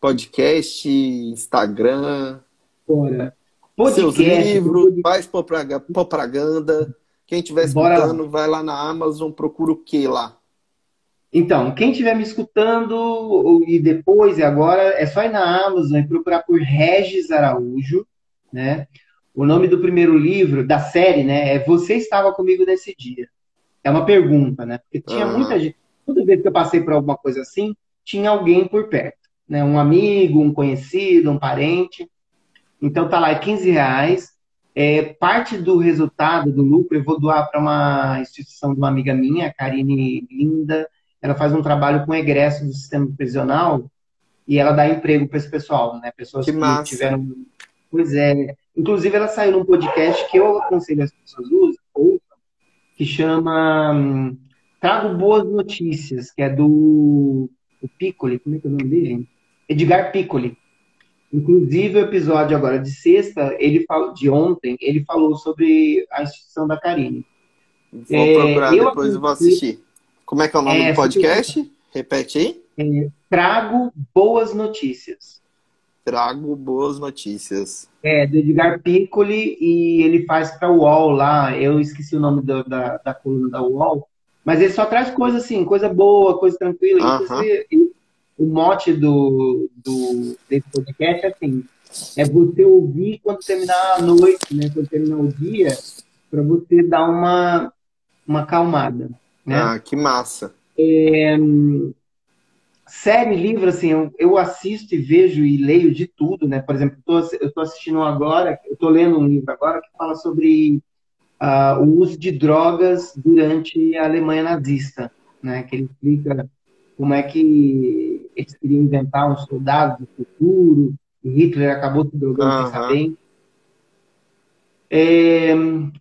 podcast, Instagram, Bora. Podcast, seus livros, faz propaganda. Quem estiver escutando, vai lá na Amazon, procura o que lá? Então, quem estiver me escutando e depois e agora, é só ir na Amazon e procurar por Regis Araújo, né? O nome do primeiro livro, da série, né, é Você Estava Comigo Nesse Dia. É uma pergunta, né? Porque tinha uhum. muita gente toda vez que eu passei por alguma coisa assim, tinha alguém por perto. Né? Um amigo, um conhecido, um parente. Então tá lá, é 15 reais. É, parte do resultado do lucro eu vou doar para uma instituição de uma amiga minha, a Karine Linda. Ela faz um trabalho com egresso do sistema prisional e ela dá emprego para esse pessoal, né? Pessoas que, que tiveram. Pois é. Inclusive, ela saiu num podcast que eu aconselho as pessoas usam, que chama hum, Trago Boas Notícias, que é do o Piccoli, como é que é o nome dele? Edgar Piccoli. Inclusive, o episódio agora de sexta, ele falou, de ontem, ele falou sobre a instituição da Karine. Vou é, procurar, depois eu vou assistir. Como é que é o nome é, do podcast? Repete aí. É, Trago Boas Notícias. Trago Boas Notícias. É, do Edgar Piccoli, e ele faz para o UOL lá, eu esqueci o nome do, da, da coluna da UOL, mas ele só traz coisa assim, coisa boa, coisa tranquila. Inclusive, o mote do, do, desse podcast é assim: é você ouvir quando terminar a noite, né? Quando terminar o dia, para você dar uma, uma calmada. Né? Ah, que massa. É, série, livro, assim, eu, eu, assisto e vejo e leio de tudo, né? Por exemplo, eu estou assistindo agora, eu estou lendo um livro agora que fala sobre uh, o uso de drogas durante a Alemanha nazista, né? Que ele explica como é que eles queriam inventar um soldado do futuro, e Hitler acabou se drogando uhum. sem saber. É,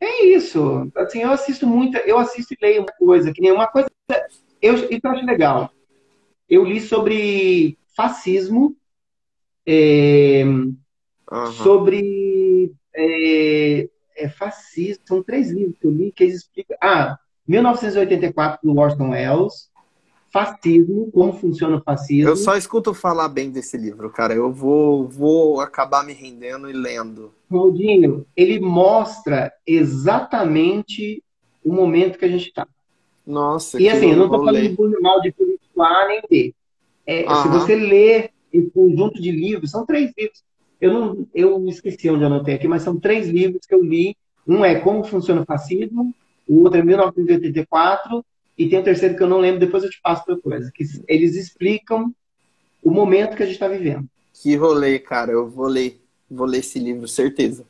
é, isso. Assim, eu assisto muita, eu assisto e leio uma coisa, que nem uma coisa. Eu, isso eu acho legal. Eu li sobre fascismo, é, uhum. sobre é, é fascista. São três livros que eu li que eles explicam. Ah, 1984 do Orson Welles, Fascismo, como funciona o fascismo. Eu só escuto falar bem desse livro, cara. Eu vou, vou acabar me rendendo e lendo. Claudinho, ele mostra exatamente o momento que a gente está. Nossa, E assim, eu não estou falando de mal de A nem B. É, Se você ler esse conjunto de livros, são três livros. Eu não, eu esqueci onde eu anotei aqui, mas são três livros que eu li. Um é Como Funciona o Fascismo, o outro é 1984 e tem o terceiro que eu não lembro, depois eu te passo depois. Que eles explicam o momento que a gente está vivendo. Que rolê, cara. Eu vou ler, vou ler esse livro, certeza.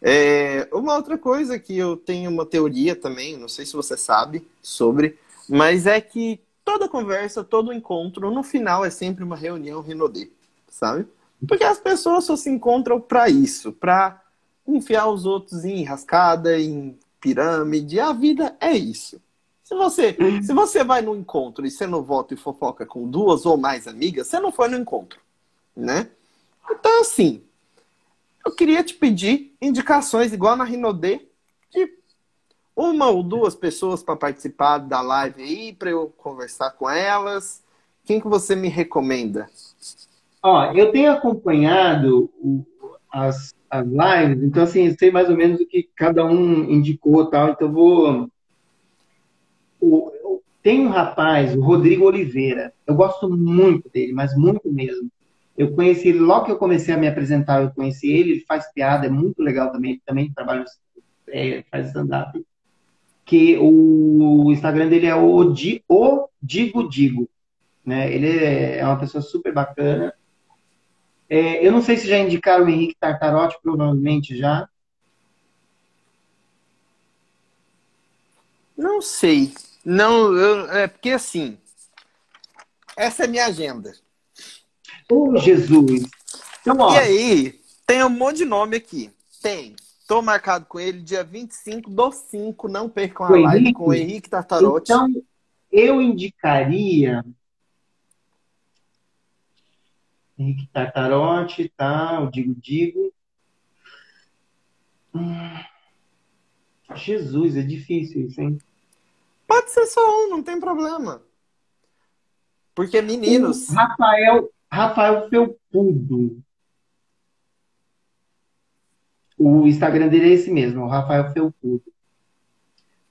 É, uma outra coisa que eu tenho uma teoria também, não sei se você sabe sobre, mas é que toda conversa, todo encontro, no final é sempre uma reunião Rinodê, sabe? Porque as pessoas só se encontram para isso, para enfiar os outros em rascada, em pirâmide. A vida é isso. Se você, se você vai no encontro e você não volta e fofoca com duas ou mais amigas, você não foi no encontro, né? Então, assim, eu queria te pedir indicações, igual na Rinodê, uma ou duas pessoas para participar da live aí, para eu conversar com elas. Quem que você me recomenda? Ó, eu tenho acompanhado o, as, as lives, então assim, eu sei mais ou menos o que cada um indicou tal, então vou. O, tem um rapaz, o Rodrigo Oliveira, eu gosto muito dele, mas muito mesmo. Eu conheci ele, logo que eu comecei a me apresentar, eu conheci ele, ele faz piada, é muito legal também, também trabalha, é, faz stand-up. Que o Instagram dele é o, Di, o Digo Digo. Né? Ele é uma pessoa super bacana. É, eu não sei se já indicaram o Henrique Tartarotti, provavelmente já. Não sei. Não, eu, é porque assim, essa é minha agenda. Ô, oh, Jesus! Então, ó, e aí, tem um monte de nome aqui. Tem. Tô marcado com ele dia 25 do 5. Não percam a live Henrique? com o Henrique Tartarotti. Então, eu indicaria. Henrique Tartarotti, tá? O Digo Digo. Hum. Jesus, é difícil isso, hein? Pode ser só um, não tem problema. Porque meninos. O Rafael, Rafael Felpudo. O Instagram dele é esse mesmo, o Rafael Felpudo.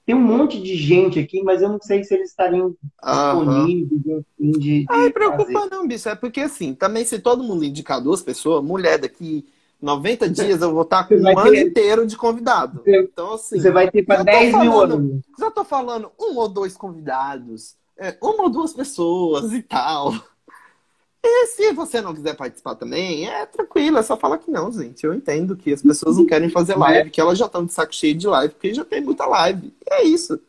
Tem um monte de gente aqui, mas eu não sei se eles estariam disponíveis assim, de, de. Ai, preocupa fazer. não, bicho. É porque assim, também se todo mundo indicar duas pessoas, mulher daqui 90 dias eu vou estar com um ano ter... inteiro de convidado. Então, assim. Você vai ter para 10 mil anos. Já tô falando um ou dois convidados, é, uma ou duas pessoas e tal. E se você não quiser participar também, é tranquilo, é só falar que não, gente. Eu entendo que as pessoas não querem fazer live, que elas já estão de saco cheio de live, porque já tem muita live. E é isso.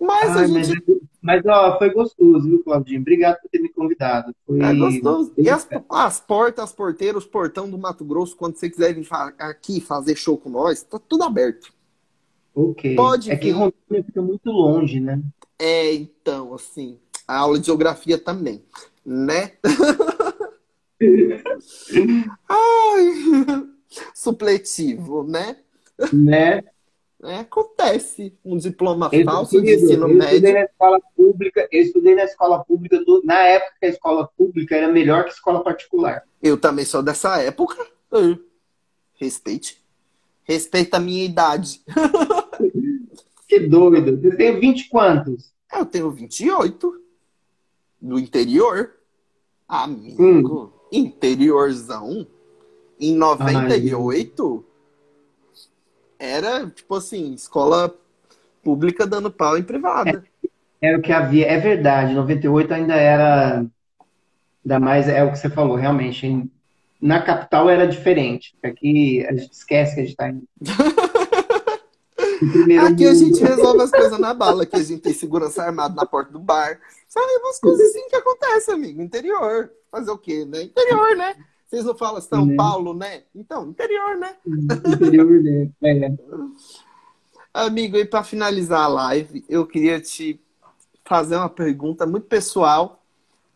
Mas Ai, a gente. Mas, ó, foi gostoso, viu, Claudinho? Obrigado por ter me convidado. Foi... É gostoso. E as, as portas, as porteiras, portão do Mato Grosso, quando você quiser vir aqui fazer show com nós, tá tudo aberto. Ok. Pode é vir. que Rondônia fica muito longe, né? É, então, assim, a aula de geografia também, né? Ai, supletivo, né? Né? É, acontece um diploma eu falso de ensino eu médio. Estudei na escola pública, eu estudei na escola pública, do, na época a escola pública era melhor que a escola particular. Eu também sou dessa época. Respeite. Respeita a minha idade. que doido. Você tem 20 quantos? Eu tenho 28. No interior. Amigo. Hum. Interiorzão. Em 98. Ai, era, tipo assim, escola pública dando pau em privada. É, era o que havia, é verdade, 98 ainda era, ainda mais, é o que você falou, realmente, na capital era diferente, aqui a gente esquece que a gente tá em... Aqui a gente resolve as coisas na bala, que a gente tem segurança armada na porta do bar. Sabe, umas coisas assim que acontecem, amigo. Interior. Fazer o quê, né? Interior, né? Vocês não falam São né? Paulo, né? Então, interior, né? Interior, né? É. Amigo, e para finalizar a live, eu queria te fazer uma pergunta muito pessoal,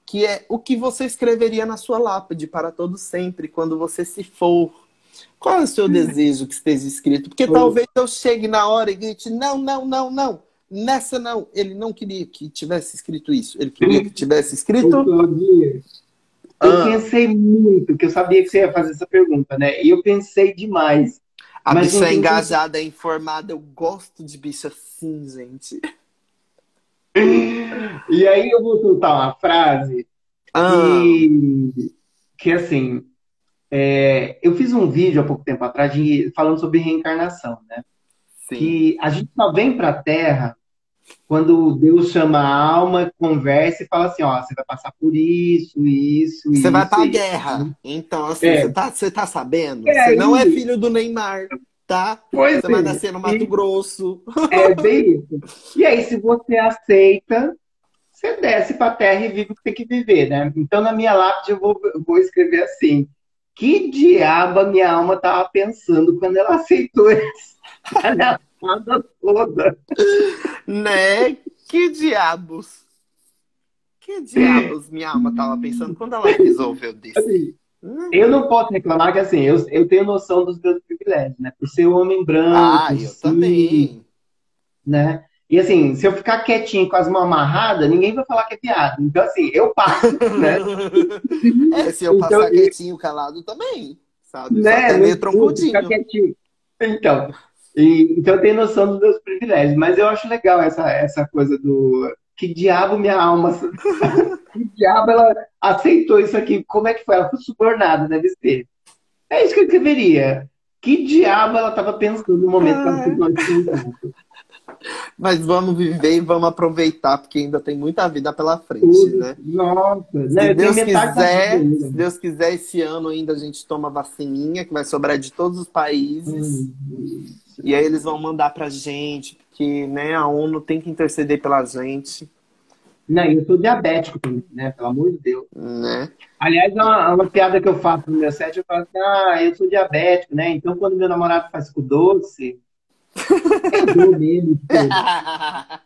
que é o que você escreveria na sua lápide para todo sempre, quando você se for? Qual é o seu desejo que esteja escrito? Porque talvez eu chegue na hora e grite: não, não, não, não. Nessa não. Ele não queria que tivesse escrito isso. Ele queria que tivesse escrito. Eu ah. pensei muito, que eu sabia que você ia fazer essa pergunta, né? E eu pensei demais. A mas bicha é engajada, é informada. Eu gosto de bicha assim, gente. E aí eu vou soltar uma frase ah. que, que assim, é, eu fiz um vídeo há pouco tempo atrás de, falando sobre reencarnação, né? Sim. Que a gente só vem para a Terra quando Deus chama a alma, conversa e fala assim, ó, você vai passar por isso, isso, Você isso, vai pra guerra. Então, assim, é. você, tá, você tá sabendo? É, você não é filho do Neymar, tá? Pois você é. vai nascer no Mato e... Grosso. É bem isso. E aí, se você aceita, você desce pra terra e vive o que tem que viver, né? Então, na minha lápide, eu vou, eu vou escrever assim, que diabo a minha alma tava pensando quando ela aceitou essa palhaçada toda? Né? Que diabos? Que diabos minha alma tava pensando quando ela resolveu disso? Assim. Eu não posso reclamar que assim, eu, eu tenho noção dos meus privilégios, né? Por ser homem branco. Ah, eu sim, também. Né? E assim, se eu ficar quietinho com as mãos amarradas, ninguém vai falar que é piada. Então, assim, eu passo, né? É, se eu então, passar quietinho, calado também, sabe? Né? Até meio troncudinho. Ficar quietinho. Então, e, então eu tenho noção dos meus privilégios, mas eu acho legal essa, essa coisa do que diabo minha alma, que diabo ela aceitou isso aqui, como é que foi? Ela foi subornada, deve ser. É isso que eu escreveria. Que diabo ela estava pensando no momento que ela se Mas vamos viver e vamos aproveitar, porque ainda tem muita vida pela frente, né? Nossa, se né? Deus quiser, se Deus quiser, esse ano ainda a gente toma vacininha, que vai sobrar de todos os países. Hum. E aí eles vão mandar pra gente, porque né, a ONU tem que interceder pela gente. Não, eu sou diabético também, né? Pelo amor de Deus. Né? Aliás, é uma, uma, piada que eu faço no meu set, eu falo assim, ah, eu sou diabético, né? Então quando meu namorado faz com doce,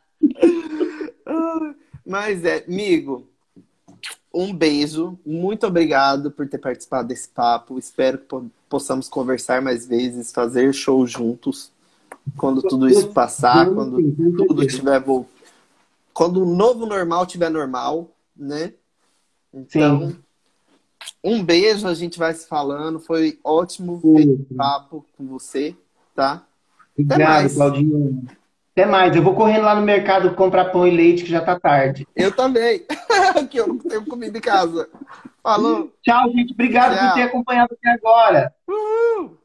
Mas é, amigo, um beijo. Muito obrigado por ter participado desse papo. Espero que possamos conversar mais vezes, fazer show juntos. Quando tudo isso passar, quando tudo voltando. Quando o novo normal estiver normal, né? Então, Sim. um beijo, a gente vai se falando. Foi ótimo ter papo com você, tá? Obrigado, Claudinho. Até mais. Eu vou correndo lá no mercado comprar pão e leite, que já tá tarde. Eu também. que eu não tenho comida em casa. Falou. Tchau, gente. Obrigado Tchau. por ter acompanhado até agora. Uhul.